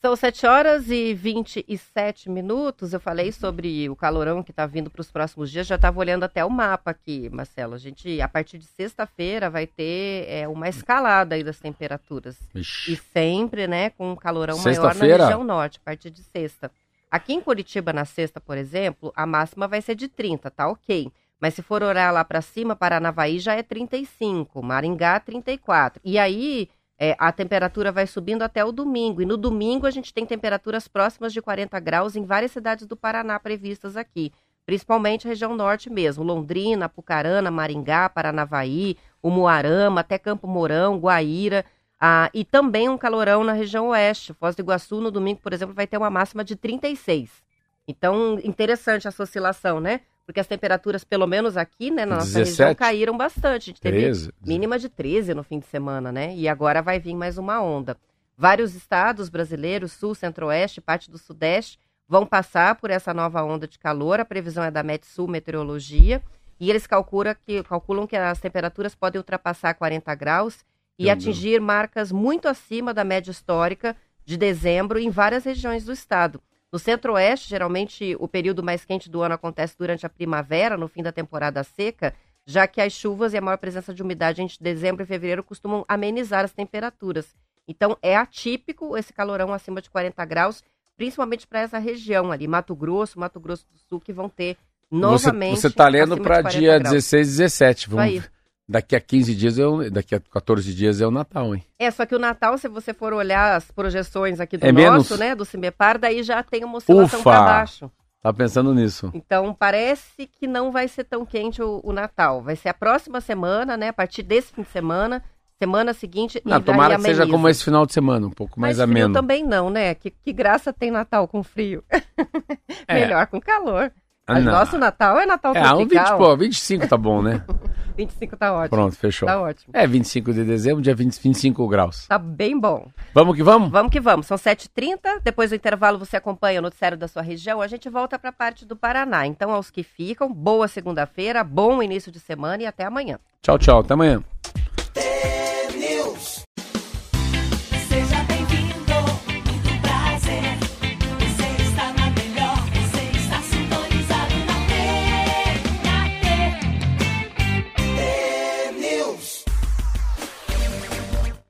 São 7 horas e 27 minutos. Eu falei sobre o calorão que está vindo para os próximos dias. Já estava olhando até o mapa aqui, Marcelo. A gente, a partir de sexta-feira, vai ter é, uma escalada aí das temperaturas. Ixi. E sempre, né, com um calorão maior na região norte, a partir de sexta. Aqui em Curitiba, na sexta, por exemplo, a máxima vai ser de 30, tá ok. Mas se for orar lá para cima, Paranavaí já é 35, Maringá 34. E aí é, a temperatura vai subindo até o domingo. E no domingo a gente tem temperaturas próximas de 40 graus em várias cidades do Paraná previstas aqui. Principalmente a região norte mesmo, Londrina, Apucarana, Maringá, Paranavaí, Umuarama, até Campo Mourão, Guaíra. Ah, e também um calorão na região oeste. Foz do Iguaçu, no domingo, por exemplo, vai ter uma máxima de 36. Então, interessante essa oscilação, né? Porque as temperaturas, pelo menos aqui, né, na nossa 17, região, caíram bastante. A gente teve 13, mínima de 13 no fim de semana, né? E agora vai vir mais uma onda. Vários estados brasileiros, sul, centro-oeste, parte do sudeste, vão passar por essa nova onda de calor. A previsão é da Metsul Meteorologia. E eles calculam que, calculam que as temperaturas podem ultrapassar 40 graus e atingir marcas muito acima da média histórica de dezembro em várias regiões do estado. No centro-oeste, geralmente o período mais quente do ano acontece durante a primavera, no fim da temporada seca, já que as chuvas e a maior presença de umidade entre dezembro e fevereiro costumam amenizar as temperaturas. Então é atípico esse calorão acima de 40 graus, principalmente para essa região ali, Mato Grosso, Mato Grosso do Sul, que vão ter novamente. Você está lendo para dia graus. 16 e 17. Vamos, Daqui a 15 dias, eu, daqui a 14 dias é o Natal, hein? É, só que o Natal, se você for olhar as projeções aqui do É nosso, menos? né, do Cimbepar, daí já tem uma oscilação para baixo. Tá pensando nisso. Então, parece que não vai ser tão quente o, o Natal. Vai ser a próxima semana, né, a partir desse fim de semana, semana seguinte, Não, e tomara que seja como esse final de semana, um pouco mais Mas ameno. também não, né? Que, que graça tem Natal com frio? É. Melhor com calor. Ah, Mas não. nosso Natal é Natal É, um 20, tropical. pô, 25 tá bom, né? 25 tá ótimo. Pronto, fechou. Tá ótimo. É, 25 de dezembro, dia 20, 25 graus. Tá bem bom. Vamos que vamos? Vamos que vamos. São 7h30. Depois do intervalo você acompanha o noticiário da sua região. A gente volta para a parte do Paraná. Então, aos que ficam, boa segunda-feira, bom início de semana e até amanhã. Tchau, tchau. Até amanhã.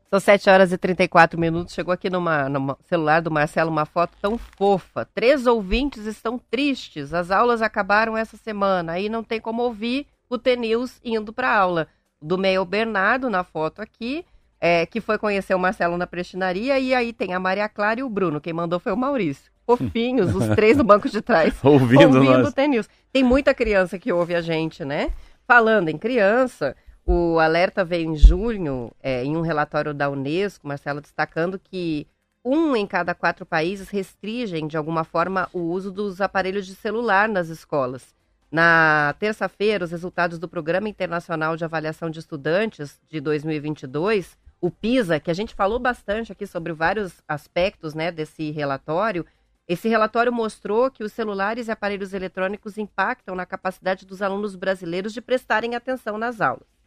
São 7 horas e 34 minutos. Chegou aqui numa, no celular do Marcelo uma foto tão fofa. Três ouvintes estão tristes. As aulas acabaram essa semana. Aí não tem como ouvir o T-News indo para aula. Do meio Bernardo na foto aqui, é, que foi conhecer o Marcelo na prestinaria. E aí tem a Maria Clara e o Bruno. Quem mandou foi o Maurício. Fofinhos, os três no banco de trás. Ouvindo ouvindo o T-News. Tem muita criança que ouve a gente, né? Falando em criança, o alerta veio em junho, é, em um relatório da Unesco, Marcelo, destacando que um em cada quatro países restringem, de alguma forma, o uso dos aparelhos de celular nas escolas. Na terça-feira, os resultados do Programa Internacional de Avaliação de Estudantes de 2022, o PISA, que a gente falou bastante aqui sobre vários aspectos né, desse relatório, esse relatório mostrou que os celulares e aparelhos eletrônicos impactam na capacidade dos alunos brasileiros de prestarem atenção nas aulas.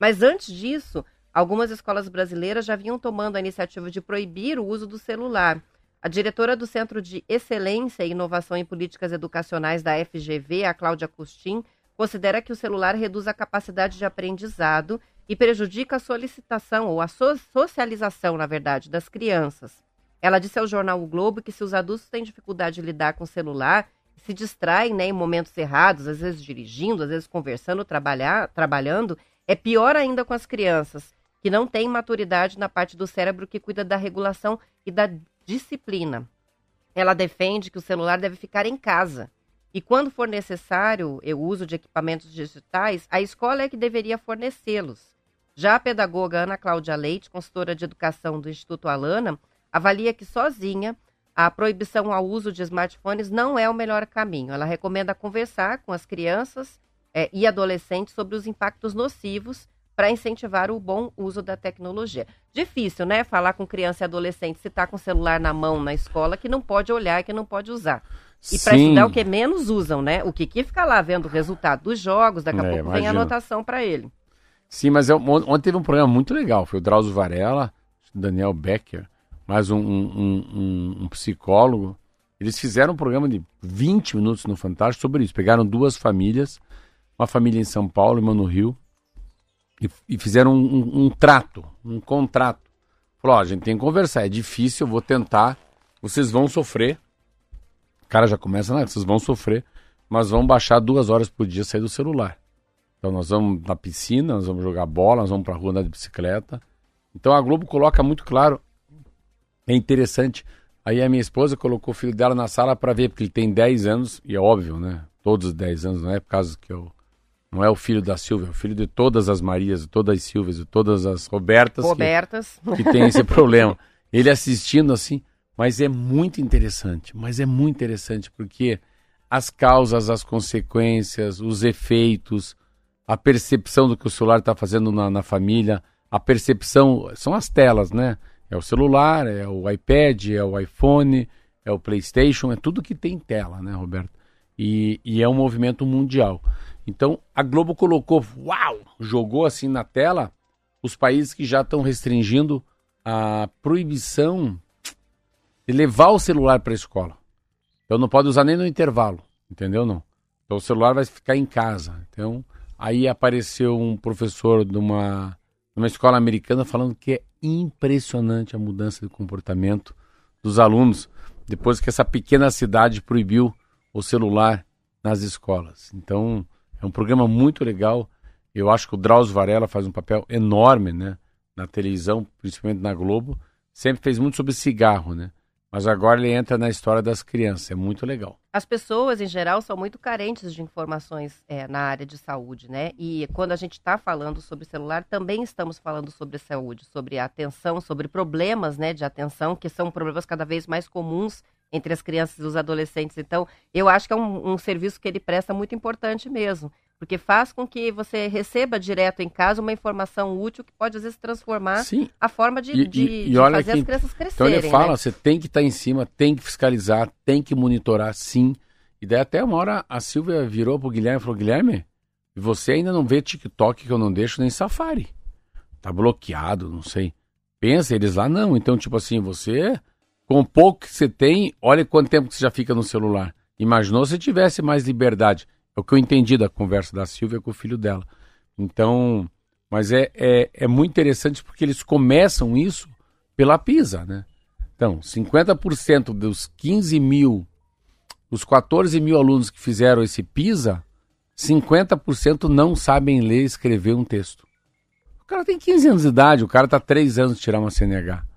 Mas antes disso, algumas escolas brasileiras já vinham tomando a iniciativa de proibir o uso do celular. A diretora do Centro de Excelência e Inovação em Políticas Educacionais da FGV, a Cláudia Custin, considera que o celular reduz a capacidade de aprendizado e prejudica a solicitação ou a so- socialização, na verdade, das crianças. Ela disse ao jornal O Globo que se os adultos têm dificuldade de lidar com o celular, se distraem né, em momentos errados, às vezes dirigindo, às vezes conversando, trabalhando, é pior ainda com as crianças, que não têm maturidade na parte do cérebro que cuida da regulação e da disciplina. Ela defende que o celular deve ficar em casa. E quando for necessário o uso de equipamentos digitais, a escola é que deveria fornecê-los. Já a pedagoga Ana Cláudia Leite, consultora de educação do Instituto Alana, avalia que sozinha a proibição ao uso de smartphones não é o melhor caminho. Ela recomenda conversar com as crianças eh, e adolescentes sobre os impactos nocivos para incentivar o bom uso da tecnologia. Difícil, né? Falar com criança e adolescente se está com o celular na mão na escola que não pode olhar, que não pode usar. E para estudar o que menos usam, né? O Kiki fica lá vendo o resultado dos jogos, daqui a É, pouco vem a imagino. anotação para ele. Sim, mas eu, ontem teve um programa muito legal. Foi o Drauzio Varela, Daniel Becker, mais um, um- um- um psicólogo. Eles fizeram um programa de 20 minutos no Fantástico sobre isso. Pegaram duas famílias, uma família em São Paulo uma no Rio, e, e fizeram um, um- um trato, um contrato. Falou, ó, a gente tem que conversar, é difícil, eu vou tentar, vocês vão sofrer. O cara já começa, né? Vocês vão sofrer, mas vão baixar duas horas por dia sair do celular. Então nós vamos na piscina, nós vamos jogar bola, nós vamos pra rua andar de bicicleta. Então a Globo coloca muito claro, é interessante. Aí a minha esposa colocou o filho dela na sala para ver, porque ele tem 10 anos, e é óbvio, né? Todos os 10 anos, não é por causa que eu. Não é o filho da Silvia, é o filho de todas as Marias, de todas as Silvias, de todas as Robertas que, Robertas. que tem esse problema. Ele assistindo assim, mas é muito interessante, mas é muito interessante porque as causas, as consequências, os efeitos, a percepção do que o celular está fazendo na, na família, a percepção, são as telas, né? É o celular, é o iPad, é o iPhone, é o PlayStation, é tudo que tem tela, né, Roberto? E, e é um movimento mundial. Então, a Globo colocou, uau, jogou assim na tela os países que já estão restringindo a proibição de levar o celular para a escola. Então não pode usar nem no intervalo, entendeu não? Então o celular vai ficar em casa. Então aí apareceu um professor de uma, de uma escola americana falando que é impressionante a mudança de comportamento dos alunos depois que essa pequena cidade proibiu o celular nas escolas. Então é um programa muito legal Eu acho que o Drauzio Varela faz um papel enorme, né? Na televisão, principalmente na Globo. Sempre fez muito sobre cigarro, né? Mas agora ele entra na história das crianças. É muito legal. As pessoas, em geral, são muito carentes de informações é, na área de saúde, né? E quando a gente está falando sobre celular, também estamos falando sobre saúde, sobre atenção, sobre problemas né, de atenção, que são problemas cada vez mais comuns entre as crianças e os adolescentes. Então, eu acho que é um, um serviço que ele presta muito importante mesmo, porque faz com que você receba direto em casa uma informação útil que pode, às vezes, transformar Sim. a forma de, E- de- e- de fazer as crianças Então crescerem. ele fala, né? você tem que estar em cima, tem que fiscalizar, tem que monitorar, sim. E daí até uma hora a Silvia virou pro Guilherme e falou, Guilherme, você ainda não vê TikTok que eu não deixo nem Safari. Tá bloqueado, não sei. Pensa, eles lá não. Então, tipo assim, você, com o pouco que você tem, olha quanto tempo que você já fica no celular. Imaginou se tivesse mais liberdade. É o que eu entendi da conversa da Silvia com o filho dela. Então, mas é, é, é muito interessante porque eles começam isso pela PISA, né? Então, 50% dos 15 mil, os 14 mil alunos que fizeram esse PISA, 50% não sabem ler e escrever um texto. O cara tem 15 anos de idade, o cara tá 3 anos de tirar uma CNH.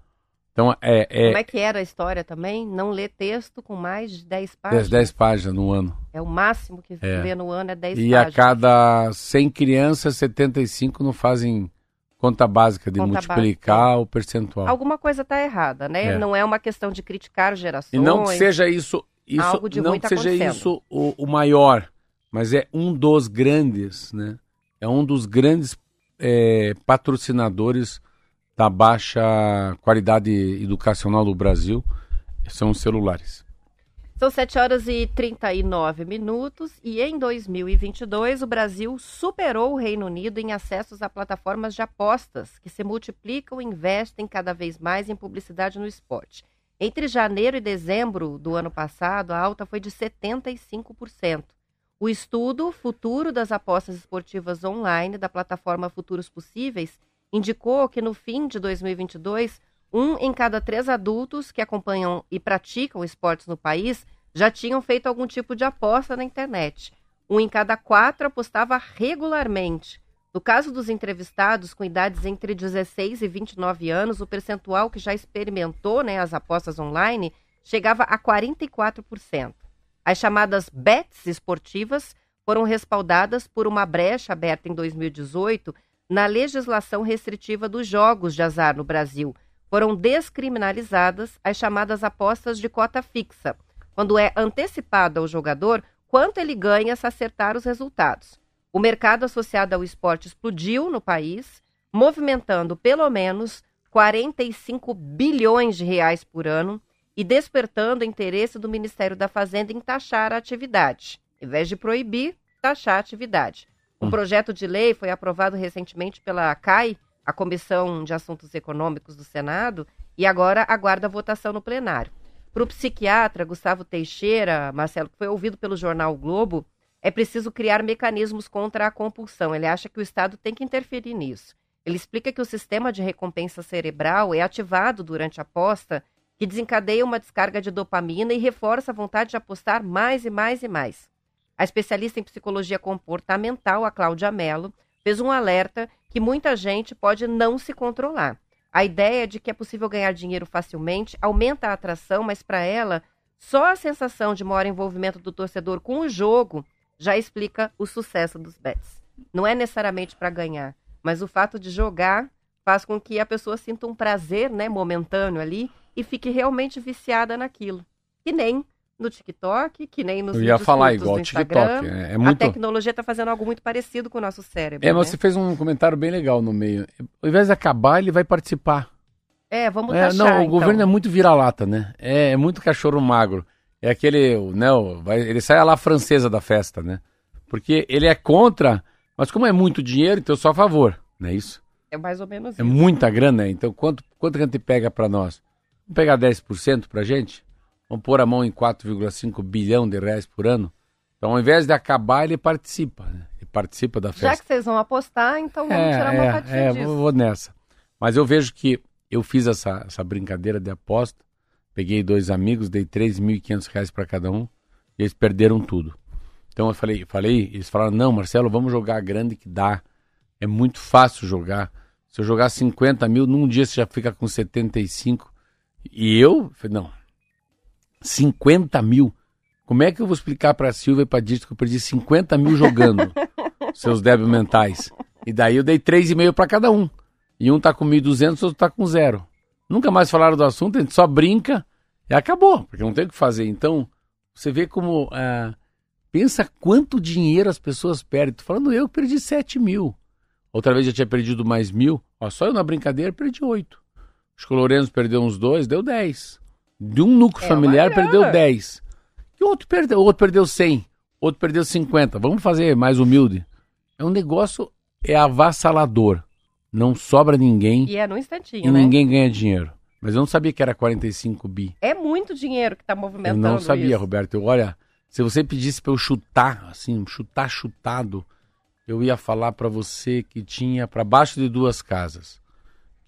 Então, é, Como é, é que era a história também? Não ler texto com mais de 10 10, páginas. 10 páginas no ano. É o máximo que É. lê no ano é 10 E a páginas. cada 100 crianças, 75 não fazem conta básica de Conta multiplicar o percentual. Alguma coisa está errada, né? É. Não é uma questão de criticar gerações. E não que seja isso, isso Algo de não ruim que tá seja isso o, o maior, mas é um dos grandes, né? É um dos grandes é, patrocinadores da baixa qualidade educacional do Brasil, são os celulares. São 7 horas e 39 minutos e em 2022 o Brasil superou o Reino Unido em acessos a plataformas de apostas que se multiplicam e investem cada vez mais em publicidade no esporte. Entre janeiro e dezembro do ano passado, a alta foi de 75%. O estudo Futuro das Apostas Esportivas Online da plataforma Futuros Possíveis indicou que no fim de 2022, um em cada três adultos que acompanham e praticam esportes no país já tinham feito algum tipo de aposta na internet. Um em cada quatro apostava regularmente. No caso dos entrevistados com idades entre 16 e 29 anos, o percentual que já experimentou né, as apostas online chegava a 44%. As chamadas bets esportivas foram respaldadas por uma brecha aberta em 2018 na legislação restritiva dos jogos de azar no Brasil. Foram descriminalizadas as chamadas apostas de cota fixa, quando é antecipado ao jogador quanto ele ganha se acertar os resultados. O mercado associado ao esporte explodiu no país, movimentando pelo menos 45 bilhões de reais por ano e despertando interesse do Ministério da Fazenda em taxar a atividade. Em vez de proibir, taxar a atividade. Um projeto de lei foi aprovado recentemente pela CAI, a Comissão de Assuntos Econômicos do Senado, e agora aguarda a votação no plenário. Para o psiquiatra Gustavo Teixeira, Marcelo, que foi ouvido pelo jornal o Globo, é preciso criar mecanismos contra a compulsão. Ele acha que o Estado tem que interferir nisso. Ele explica que o sistema de recompensa cerebral é ativado durante a aposta, que desencadeia uma descarga de dopamina e reforça a vontade de apostar mais e mais e mais. A especialista em psicologia comportamental, a Cláudia Mello, fez um alerta que muita gente pode não se controlar. A ideia de que é possível ganhar dinheiro facilmente aumenta a atração, mas para ela, só a sensação de maior envolvimento do torcedor com o jogo já explica o sucesso dos bets. Não é necessariamente para ganhar, mas o fato de jogar faz com que a pessoa sinta um prazer né, momentâneo ali e fique realmente viciada naquilo. Que nem no TikTok, que nem nos Eu ia falar igual TikTok. É, é A muito. tecnologia está fazendo algo muito parecido com o nosso cérebro. É, mas né? você fez um comentário bem legal no meio. Ao invés de acabar, ele vai participar. É, vamos É, taxar, não, o então. governo é muito vira-lata, né? É, é muito cachorro magro. É aquele, o- né? ele sai a lá francesa da festa, né? Porque ele é contra, mas como é muito dinheiro, então eu sou a favor, não é isso? É mais ou menos É isso. muita grana, então quanto, quanto que a gente pega pra nós? Vamos pegar 10% pra gente? Vamos pôr a mão em 4,5 bilhão de reais por ano? Então ao invés de acabar, ele participa, né? Ele participa da festa. Já que vocês vão apostar, então vamos tirar uma fatia é, disso. vou, vou nessa. Mas eu vejo que eu fiz essa, essa brincadeira de aposta, peguei dois amigos, dei 3.500 reais para cada um, e eles perderam tudo. Então eu falei, falei, eles falaram, não, Marcelo, vamos jogar grande que dá. É muito fácil jogar. Se eu jogar 50 mil, num dia você já fica com 75. E eu, falei, não, 50 mil. Como é que eu vou explicar pra Silvia e pra Dito que eu perdi 50 mil jogando? seus débitos mentais. E daí eu dei 3,5 pra cada um. E um tá com 1.200, o outro tá com zero. Nunca mais falaram do assunto, a gente só brinca e acabou, porque não tem o que fazer. Então, você vê como. ah, pensa quanto dinheiro as pessoas perdem. Tô falando eu que perdi 7 mil. Outra vez eu tinha perdido mais mil. Ó, só eu na brincadeira perdi 8. Acho que o Lourenço perdeu uns dois, deu 10. De um núcleo É familiar perdeu 10. E o outro perdeu, o outro perdeu 100. Outro perdeu 50. Vamos fazer mais humilde. É um negócio, é avassalador. Não sobra ninguém E é no instantinho, e né? ninguém ganha dinheiro. Mas eu não sabia que era 45 bi. É muito dinheiro que tá Eu movimentando não sabia, isso. Roberto. Eu, olha, se você pedisse pra eu chutar, assim, chutar chutado, eu ia falar pra você que tinha pra baixo de duas casas,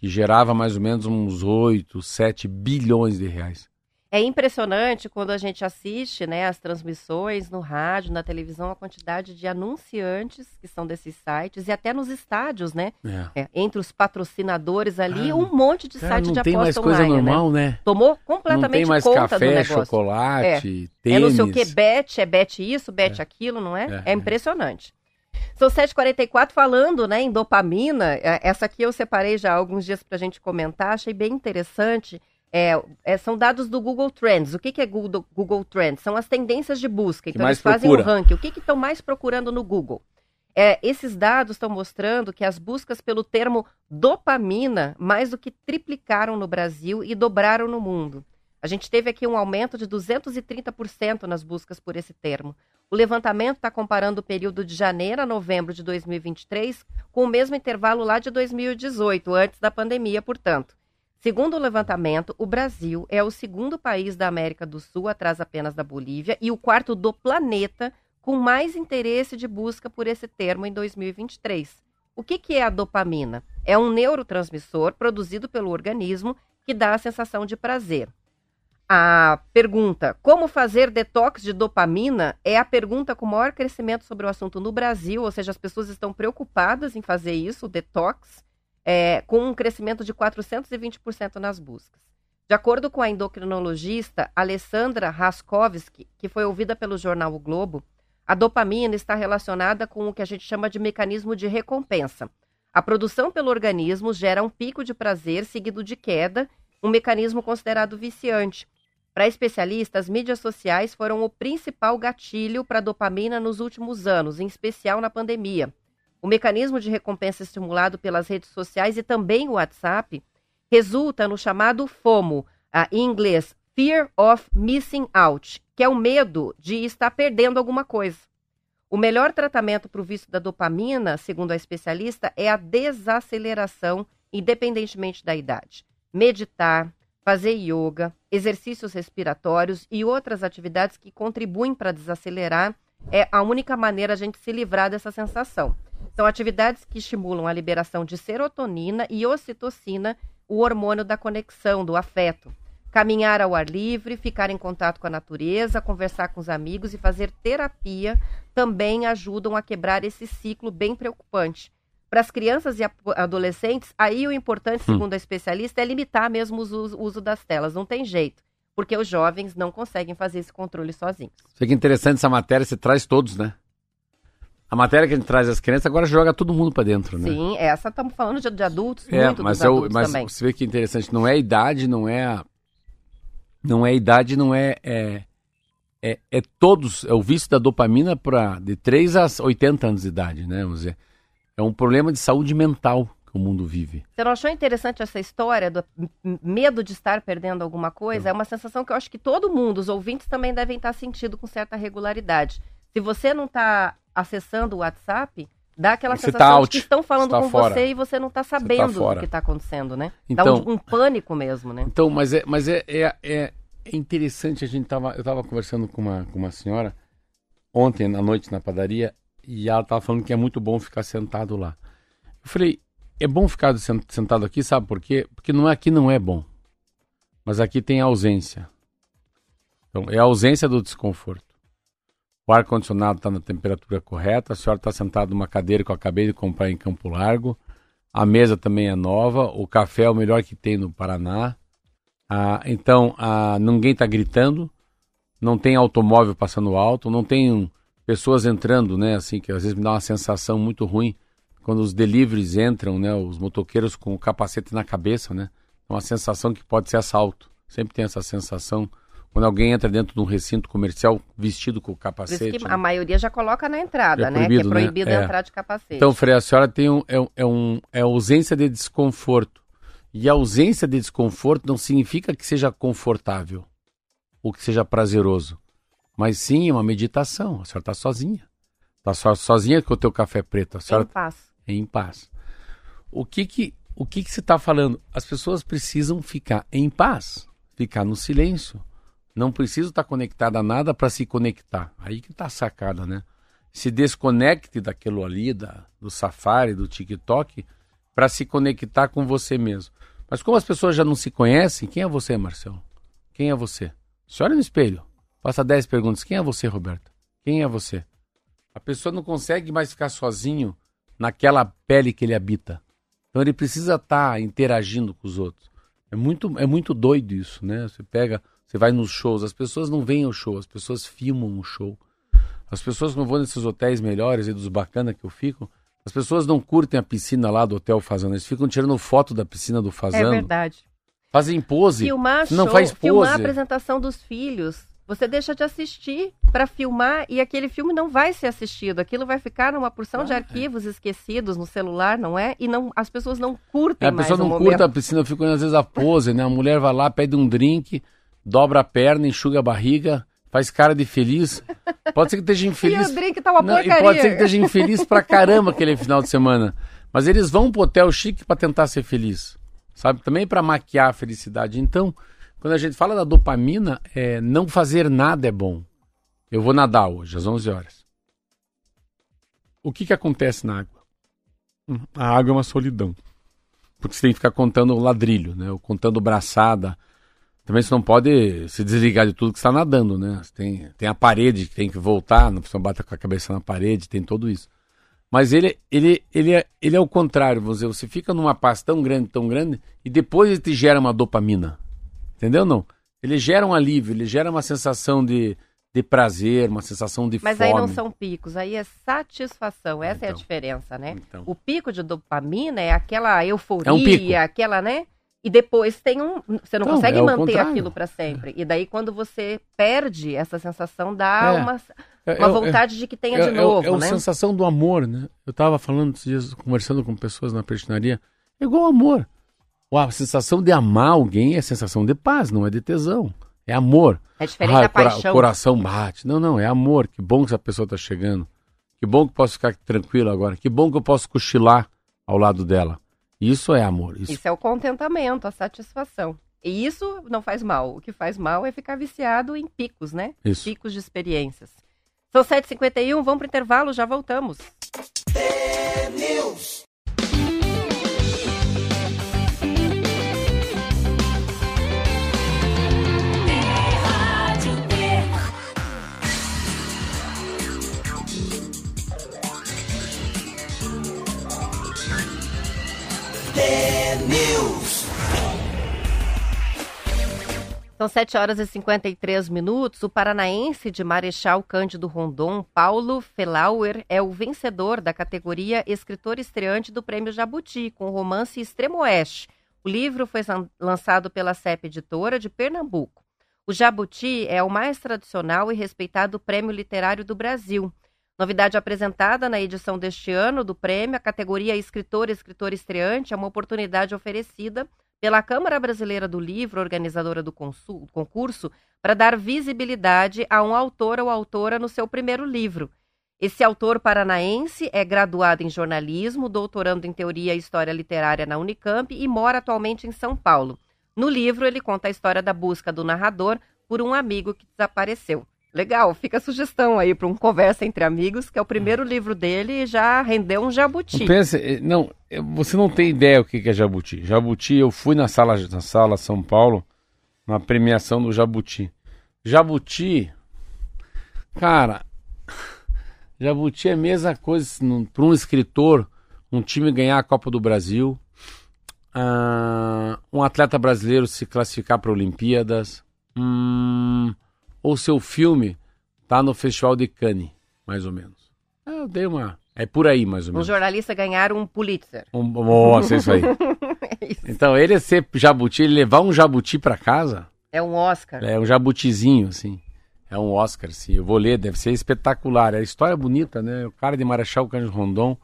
que gerava mais ou menos uns 8, 7 bilhões de reais. É impressionante quando a gente assiste né, as transmissões no rádio, na televisão, a quantidade de anunciantes que são desses sites e até nos estádios, né? É. É, entre os patrocinadores ali, Ah, um monte de Cara, site não de tem mais aposta coisa online, né? normal, né? Tomou Não completamente tem mais conta do café, chocolate, É tênis. não sei o que, bet, é bet isso, bet aquilo, não é? É, É, impressionante. São 7h44 falando né, em dopamina. é, Essa aqui eu separei já há alguns dias para a gente comentar, achei bem interessante. É, é, são dados do Google Trends. O que, que é Google, Google Trends? São as tendências de busca. Então, eles fazem procura. um ranking. O que que estão mais procurando no Google? É, esses dados estão mostrando que as buscas pelo termo dopamina mais do que triplicaram no Brasil e dobraram no mundo. A gente teve aqui um aumento de 230% nas buscas por esse termo. O levantamento está comparando o período de janeiro a novembro de 2023 com o mesmo intervalo lá de 2018, antes da pandemia, portanto. Segundo o levantamento, o Brasil é o segundo país da América do Sul, atrás apenas da Bolívia, e o quarto do planeta com mais interesse de busca por esse termo em 2023. O que, que é a dopamina? É um neurotransmissor produzido pelo organismo que dá a sensação de prazer. A pergunta como fazer detox de dopamina é a pergunta com maior crescimento sobre o assunto no Brasil, ou seja, as pessoas estão preocupadas em fazer isso, o detox, é, com um crescimento de 420% nas buscas. De acordo com a endocrinologista Alessandra Raskovski, que foi ouvida pelo jornal O Globo, a dopamina está relacionada com o que a gente chama de mecanismo de recompensa. A produção pelo organismo gera um pico de prazer seguido de queda, um mecanismo considerado viciante. Para especialistas, mídias sociais foram o principal gatilho para a dopamina nos últimos anos, em especial na pandemia. O mecanismo de recompensa estimulado pelas redes sociais e também o WhatsApp resulta no chamado FOMO, em inglês Fear of Missing Out, que é o medo de estar perdendo alguma coisa. O melhor tratamento para o vício da dopamina, segundo a especialista, é a desaceleração, independentemente da idade. Meditar, fazer yoga, exercícios respiratórios e outras atividades que contribuem para desacelerar é a única maneira a gente se livrar dessa sensação. São atividades que estimulam a liberação de serotonina e ocitocina, o hormônio da conexão, do afeto. Caminhar ao ar livre, ficar em contato com a natureza, conversar com os amigos e fazer terapia também ajudam a quebrar esse ciclo bem preocupante. Para as crianças e adolescentes, aí o importante, segundo a especialista, é limitar mesmo o uso, das telas. Não tem jeito, porque os jovens não conseguem fazer esse controle sozinhos. Que é interessante essa matéria, você traz todos, né? A matéria que a gente traz as crianças agora joga todo mundo pra dentro, né? Sim, essa estamos falando de, de adultos, É, muito mas, dos eu, mas também. você vê que é interessante, não é a idade, não é a. Não é a idade, não é. É, é, é todos. É o vício da dopamina para de 3 a 80 anos de idade, né? Vamos dizer. É um problema de saúde mental que o mundo vive. Você não achou interessante essa história do medo de estar perdendo alguma coisa? É uma sensação que eu acho que todo mundo, os ouvintes também devem estar sentindo com certa regularidade. Se você não está acessando o WhatsApp, dá aquela Você tá sensação out, de que estão falando tá com fora. você e você não está sabendo fora. do que está acontecendo, né? Então- dá um, um pânico mesmo, né? Então, mas é, mas é, é, é, é interessante, a gente tava, eu tava conversando com uma, com uma senhora ontem à noite na padaria e ela tava falando que é muito bom ficar sentado lá. Eu falei, é bom ficar sen- sentado aqui, sabe por quê? Porque não é aqui não é bom. Mas aqui tem ausência. Então, é a ausência do desconforto. o ar-condicionado está na temperatura correta, a senhora está sentada numa cadeira que eu acabei de comprar em Campo Largo, a mesa também é nova, o café é o melhor que tem no Paraná. Ah, então, ah, ninguém está gritando, não tem automóvel passando alto, não tem pessoas entrando, né? Assim, que às vezes me dá uma sensação muito ruim quando os deliveries entram, né? Os motoqueiros com o capacete na cabeça, né? É uma sensação que pode ser assalto. Sempre tem essa sensação quando alguém entra dentro de um recinto comercial vestido com o capacete. né? a maioria já coloca na entrada, É né? Que é proibido, né? proibido É. entrar de capacete. Então, Frei, a senhora tem um, é, é, um, é ausência de desconforto. E a ausência de desconforto não significa que seja confortável ou que seja prazeroso. Mas sim é uma meditação. A senhora está sozinha. Está so, sozinha com o teu café preto. A em senhora paz. é em paz. O que que, o que, que você está falando? As pessoas precisam ficar em paz, ficar no silêncio. Não precisam estar conectada a nada para se conectar. Aí que está a sacada, né? Se desconecte daquilo ali, da, do Safari, do TikTok, para se conectar com você mesmo. Mas como as pessoas já não se conhecem, quem é você, Marcelo? Quem é você? Se olha no espelho, passa 10 perguntas. Quem é você, Roberto? Quem é você? A pessoa não consegue mais ficar sozinho naquela pele que ele habita. Então ele precisa estar interagindo com os outros. É muito, é muito doido isso, né? Você pega, você vai nos shows, as pessoas não veem o show, as pessoas filmam o show. As pessoas que vão nesses hotéis melhores e dos bacana que eu fico, as pessoas não curtem a piscina lá do Hotel Fazano, eles ficam tirando foto da piscina do É Fazano, verdade. fazem pose. Filmar não show, faz filmar a pose. apresentação dos filhos. Você deixa de assistir para filmar e aquele filme não vai ser assistido. Aquilo vai ficar numa porção de Ah, é. arquivos esquecidos no celular, não é? E não, as pessoas não curtem É, a pessoa não momento. curta a piscina, fica às vezes a pose, né? A mulher vai lá, pede um drink, dobra a perna, enxuga a barriga, faz cara de feliz. Pode ser que esteja E infeliz. o drink tá uma Não, e porcaria. pode ser que esteja infeliz pra caramba aquele final de semana. Mas eles vão pro hotel chique pra tentar ser feliz. Sabe? Também pra maquiar a felicidade. Então, quando a gente fala da dopamina, é, não fazer nada é bom. Eu vou nadar hoje, às 11 horas. O que que acontece na água? Hum, A água é uma solidão. Porque você tem que ficar contando ladrilho, né? Ou contando braçada. Também você não pode se desligar de tudo que está nadando, né? Tem, tem a parede que tem que voltar, não precisa bater com a cabeça na parede, tem tudo isso. Mas ele, ele, ele, é, ele é o contrário, você fica numa paz tão grande, tão grande, e depois ele te gera uma dopamina. Entendeu não? Ele gera um alívio, ele gera uma sensação de, de prazer, uma sensação de Mas fome. aí não são picos, aí é satisfação. Essa é a Então. diferença, né? Então. O pico de dopamina é aquela euforia, É um aquela, né? E depois tem um. Você não consegue é manter aquilo para sempre. E daí, quando você perde essa sensação, dá É. uma, É- uma é- vontade de que tenha é, de é- novo, é a né? sensação do amor, né? Eu tava falando esses dias, conversando com pessoas na pestinaria. É igual amor. A sensação de amar alguém é sensação de paz, não é de tesão. É amor. É diferente Ah, da cora- paixão. O coração bate. Não, não, é amor. Que bom que essa pessoa tá chegando. Que bom que eu posso ficar tranquilo agora. Que bom que eu posso cochilar ao lado dela. Isso é amor. Isso, Isso é o contentamento, a satisfação. E isso não faz mal. O que faz mal é ficar viciado em picos, né? isso. Picos de experiências. São 7h51, vamos pro intervalo, já voltamos. News. News. São 7 horas e 53 minutos. O paranaense de Marechal Cândido Rondon, Paulo Felauer, é o vencedor da categoria Escritor Estreante do Prêmio Jabuti, com o romance Extremo Oeste. O livro foi lan- lançado pela CEP Editora de Pernambuco. O Jabuti é o mais tradicional e respeitado prêmio literário do Brasil. Novidade apresentada na edição deste ano do prêmio, a categoria Escritor Escritor Estreante é uma oportunidade oferecida pela Câmara Brasileira do Livro, organizadora do concurso, para dar visibilidade a um autor ou autora no seu primeiro livro. Esse autor paranaense é graduado em jornalismo, doutorando em teoria e história literária na Unicamp e mora atualmente em São Paulo. No livro, ele conta a história da busca do narrador por um amigo que desapareceu. Legal, fica a sugestão aí para um Conversa Entre Amigos, que é o primeiro livro dele e já rendeu um jabuti. Pensa, eh, não, eh, você não tem ideia o que é Jabuti. Jabuti, eu fui na sala, na sala São Paulo, na premiação do Jabuti. Jabuti, cara, Jabuti é a mesma coisa para um escritor, um time ganhar a Copa do Brasil, ah, um atleta brasileiro se classificar para Olimpíadas, hum, ou seu filme tá no Festival de Cannes, mais ou menos. Ah, Eu dei uma. É por aí, mais ou Um menos. jornalista ganhar um Pulitzer. Um, nossa, isso aí. É isso. Então, ele é ser jabuti, ele levar um jabuti para casa, É um Oscar. é um jabutizinho, assim. É um Oscar, sim. Eu vou ler, deve ser espetacular. É história bonita, né? O cara de Marechal Cândido Rondon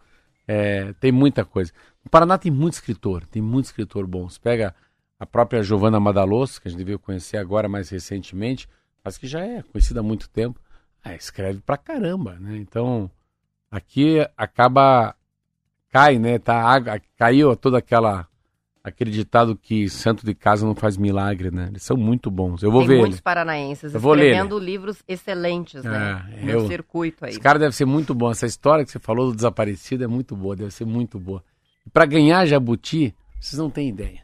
é, tem muita coisa. O Paraná tem muito escritor, tem muito escritor bom. Você pega a própria Giovanna Madalosso, que a gente veio conhecer agora mais recentemente, mas que já é conhecida há muito tempo. Ah, escreve pra caramba, né? Então, aqui acaba cai, né? Tá caiu toda aquela aquele ditado que santo de casa não faz milagre, né? Eles são muito bons. Eu vou Tem ver muitos ele. paranaenses Eu vou ler escrevendo livros excelentes, né? É, Meu eu- circuito aí. Esse cara deve ser muito bom. Essa história que você falou do desaparecido é muito boa, deve ser muito boa. Para ganhar Jabuti, vocês não têm ideia.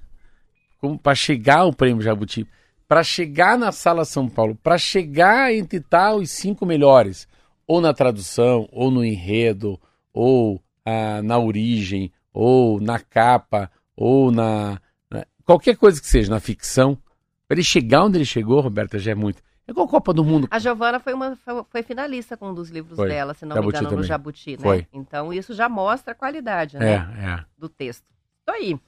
Como para chegar ao prêmio Jabuti, para chegar na Sala São Paulo, para chegar entre tal os cinco melhores, ou na tradução, ou no enredo, ou ah, na origem, ou na capa, ou na, na- qualquer coisa que seja, na ficção, para ele chegar onde ele chegou, Roberta, já é muito. É igual a Copa do Mundo. A Giovana foi, uma, foi, finalista com um dos livros Foi. dela, se não Jabuti me engano, no também. Jabuti, né? Foi. Então isso já mostra a qualidade, É, né? é. do texto. Isso aí.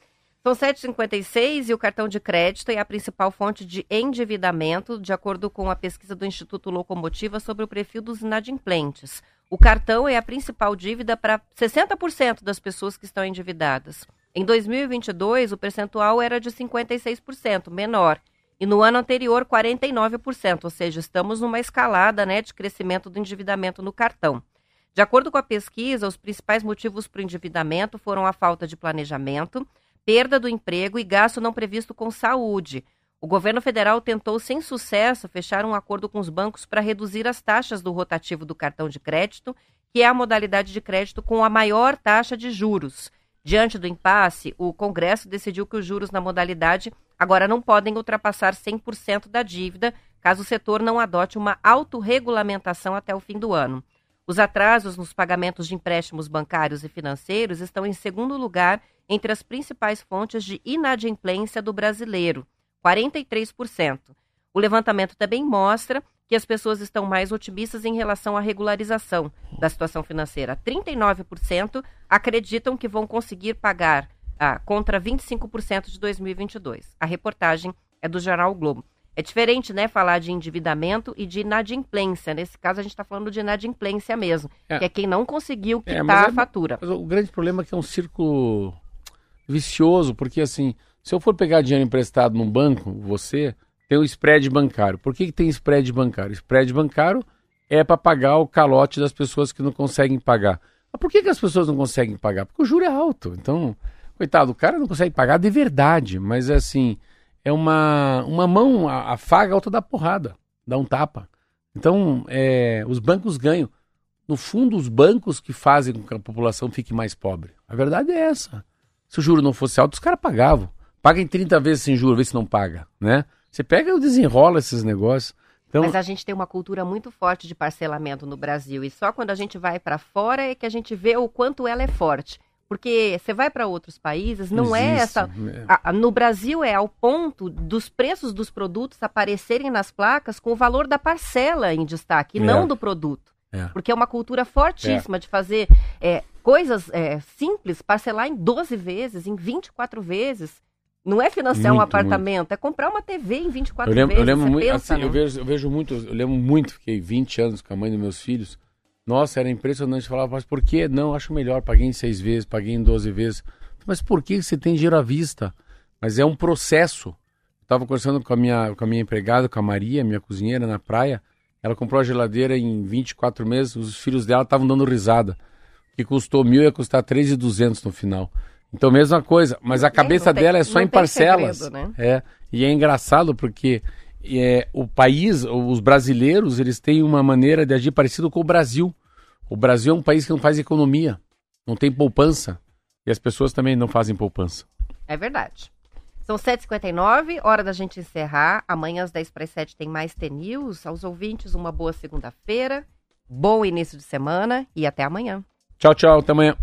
São 7,56 e o cartão de crédito é a principal fonte de endividamento, de acordo com a pesquisa do Instituto Locomotiva sobre o perfil dos inadimplentes. O cartão é a principal dívida para 60% das pessoas que estão endividadas. Em 2022, o percentual era de 56%, menor. E no ano anterior, 49%, ou seja, estamos numa escalada né, de crescimento do endividamento no cartão. De acordo com a pesquisa, os principais motivos para o endividamento foram a falta de planejamento, perda do emprego e gasto não previsto com saúde. O governo federal tentou, sem sucesso, fechar um acordo com os bancos para reduzir as taxas do rotativo do cartão de crédito, que é a modalidade de crédito com a maior taxa de juros. Diante do impasse, o Congresso decidiu que os juros na modalidade agora não podem ultrapassar 100% da dívida, caso o setor não adote uma autorregulamentação até o fim do ano. Os atrasos nos pagamentos de empréstimos bancários e financeiros estão em segundo lugar entre as principais fontes de inadimplência do brasileiro, 43%. O levantamento também mostra que as pessoas estão mais otimistas em relação à regularização da situação financeira. 39% acreditam que vão conseguir pagar ah, contra 25% de 2022. A reportagem é do jornal Globo. É diferente, né, falar de endividamento e de inadimplência. Nesse caso, a gente está falando de inadimplência mesmo, É. que é quem não conseguiu É, quitar é- a fatura. Mas o grande problema é que é um círculo vicioso, porque assim, se eu for pegar dinheiro emprestado num banco, você tem o spread bancário. Por que, que tem spread bancário? Spread bancário é para pagar o calote das pessoas que não conseguem pagar. Mas por que, que as pessoas não conseguem pagar? Porque o juro é alto. Então, coitado, o cara não consegue pagar de verdade, mas é assim, é uma, uma mão a- a outra dá porrada, dá um tapa. Então, é, os bancos ganham no fundo, os bancos que fazem com que a população fique mais pobre. A verdade é essa. Se o juro não fosse alto, os caras pagavam. Paga em 30 vezes sem juros, vê se não paga, né? Você pega e desenrola esses negócios. Então, Mas a gente tem uma cultura muito forte de parcelamento no Brasil e só quando a gente vai para fora é que a gente vê o quanto ela é forte. Porque você vai para outros países, não, é existe. essa. a- no Brasil é ao ponto dos preços dos produtos aparecerem nas placas com o valor da parcela em destaque, e É. não do produto. É. Porque é uma cultura fortíssima de fazer é, coisas é, simples, parcelar em 12 vezes, em 24 vezes. Não é financiar um Muito, apartamento, é comprar uma TV em 24 Eu lembro, vezes. eu lembro muito, pensa, assim, né? eu, vejo, eu vejo muito, eu lembro muito, fiquei 20 anos com a mãe dos meus filhos. Nossa, era impressionante. Eu Falava, mas por que? Não, acho melhor, paguei em seis vezes, paguei em 12 vezes. Mas por que você tem dinheiro à vista? Mas é um processo. Estava conversando com a, minha, com a minha empregada, com a Maria, minha cozinheira, na praia. Ela comprou a geladeira em 24 meses, os filhos dela estavam dando risada. Que custou mil ia custar 3.200 no final. Então, mesma coisa, mas a cabeça tem- dela é só em parcelas. segredo, né? É, e é engraçado porque é, o país, os brasileiros, eles têm uma maneira de agir parecido com o Brasil. O Brasil é um país que não faz economia, não tem poupança. E as pessoas também não fazem poupança. É verdade. São 7h59, hora da gente encerrar. Amanhã às 10 para as 7 tem mais T-News. Aos ouvintes, uma boa segunda-feira. Bom início de semana e até amanhã. Tchau, tchau. Até amanhã.